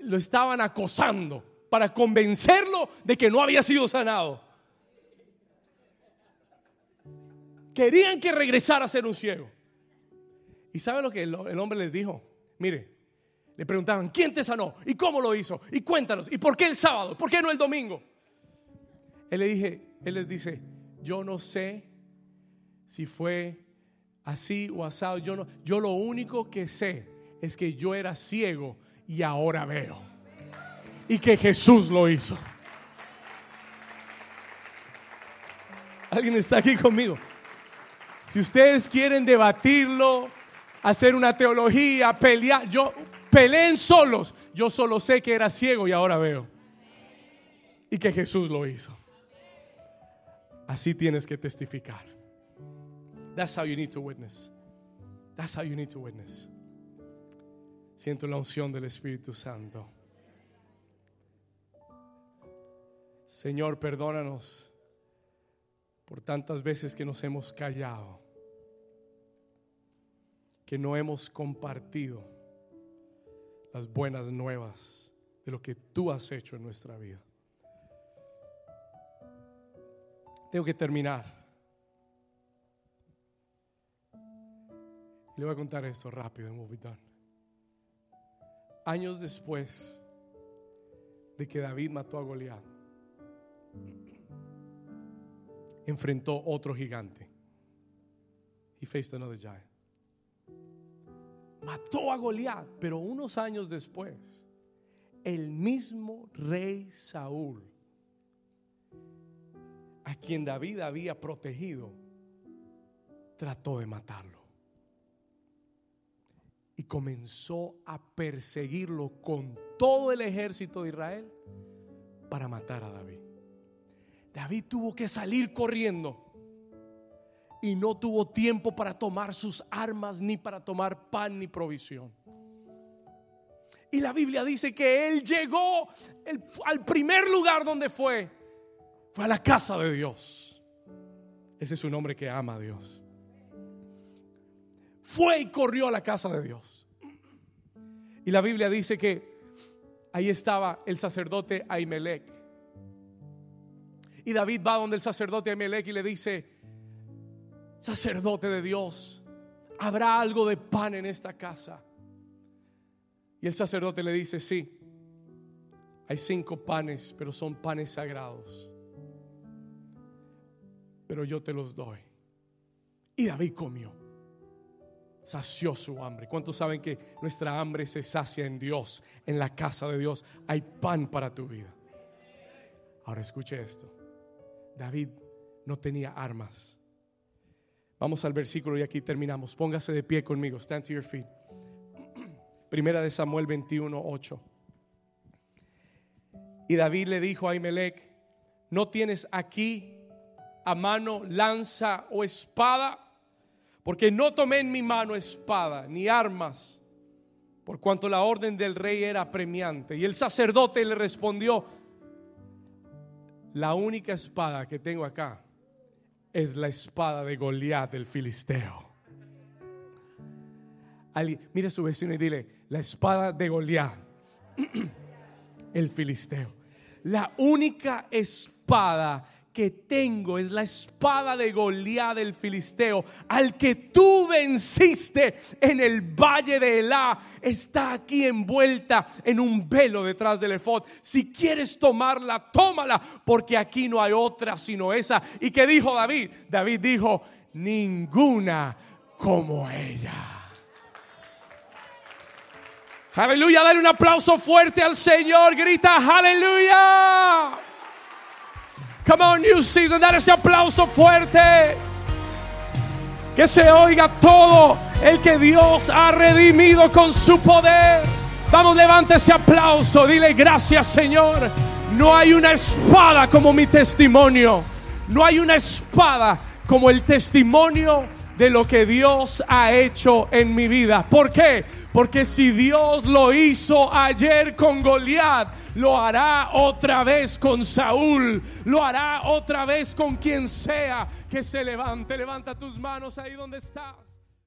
lo estaban acosando para convencerlo de que no había sido sanado. Querían que regresara a ser un ciego. ¿Y sabe lo que el hombre les dijo? Mire, le preguntaban, ¿quién te sanó? ¿Y cómo lo hizo? Y cuéntanos, ¿y por qué el sábado? ¿Por qué no el domingo? Él le dije, él les dice, yo no sé si fue así o asado, yo no, yo lo único que sé es que yo era ciego y ahora veo. Y que Jesús lo hizo. ¿Alguien está aquí conmigo? Si ustedes quieren debatirlo, hacer una teología, pelear, yo peleen solos. Yo solo sé que era ciego y ahora veo. Y que Jesús lo hizo. Así tienes que testificar. That's how you need to witness. That's how you need to witness. Siento la unción del Espíritu Santo. Señor, perdónanos por tantas veces que nos hemos callado, que no hemos compartido las buenas nuevas de lo que tú has hecho en nuestra vida. Tengo que terminar. Le voy a contar esto rápido en we'll Años después de que David mató a Goliat, enfrentó otro gigante. He faced another giant mató a Goliat, pero unos años después, el mismo rey Saúl, a quien David había protegido, trató de matarlo. Y comenzó a perseguirlo con todo el ejército de Israel para matar a David. David tuvo que salir corriendo y no tuvo tiempo para tomar sus armas ni para tomar pan ni provisión. Y la Biblia dice que él llegó al primer lugar donde fue. Fue a la casa de Dios. Ese es un hombre que ama a Dios. Fue y corrió a la casa de Dios. Y la Biblia dice que ahí estaba el sacerdote Ahimelech. Y David va donde el sacerdote Ahimelech y le dice, sacerdote de Dios, ¿habrá algo de pan en esta casa? Y el sacerdote le dice, sí, hay cinco panes, pero son panes sagrados. Pero yo te los doy. Y David comió. Sació su hambre. ¿Cuántos saben que nuestra hambre se sacia en Dios? En la casa de Dios hay pan para tu vida. Ahora escuche esto. David no tenía armas Vamos al versículo y aquí terminamos. Póngase de pie conmigo. Stand to your feet. Primera de Samuel 21, 8. Y David le dijo a Imelec, ¿no tienes aquí a mano lanza o espada? Porque no tomé en mi mano espada ni armas, por cuanto la orden del rey era premiante. Y el sacerdote le respondió, la única espada que tengo acá es la espada de Goliat, el filisteo. mire a su vecino y dile, la espada de Goliat, el filisteo. La única espada que tengo es la espada de Goliat del filisteo, al que tú venciste en el valle de Elá, está aquí envuelta en un velo detrás del efod. Si quieres tomarla, tómala, porque aquí no hay otra sino esa. ¿Y qué dijo David? David dijo, ninguna como ella. Aleluya, dale un aplauso fuerte al Señor, grita, aleluya. Come on, New Season, dar ese aplauso fuerte. Que se oiga todo el que Dios ha redimido con su poder. Vamos, levante ese aplauso. Dile gracias, Señor. No hay una espada como mi testimonio. No hay una espada como el testimonio de lo que Dios ha hecho en mi vida. ¿Por qué? Porque si Dios lo hizo ayer con Goliat, lo hará otra vez con Saúl, lo hará otra vez con quien sea que se levante. Levanta tus manos ahí donde estás.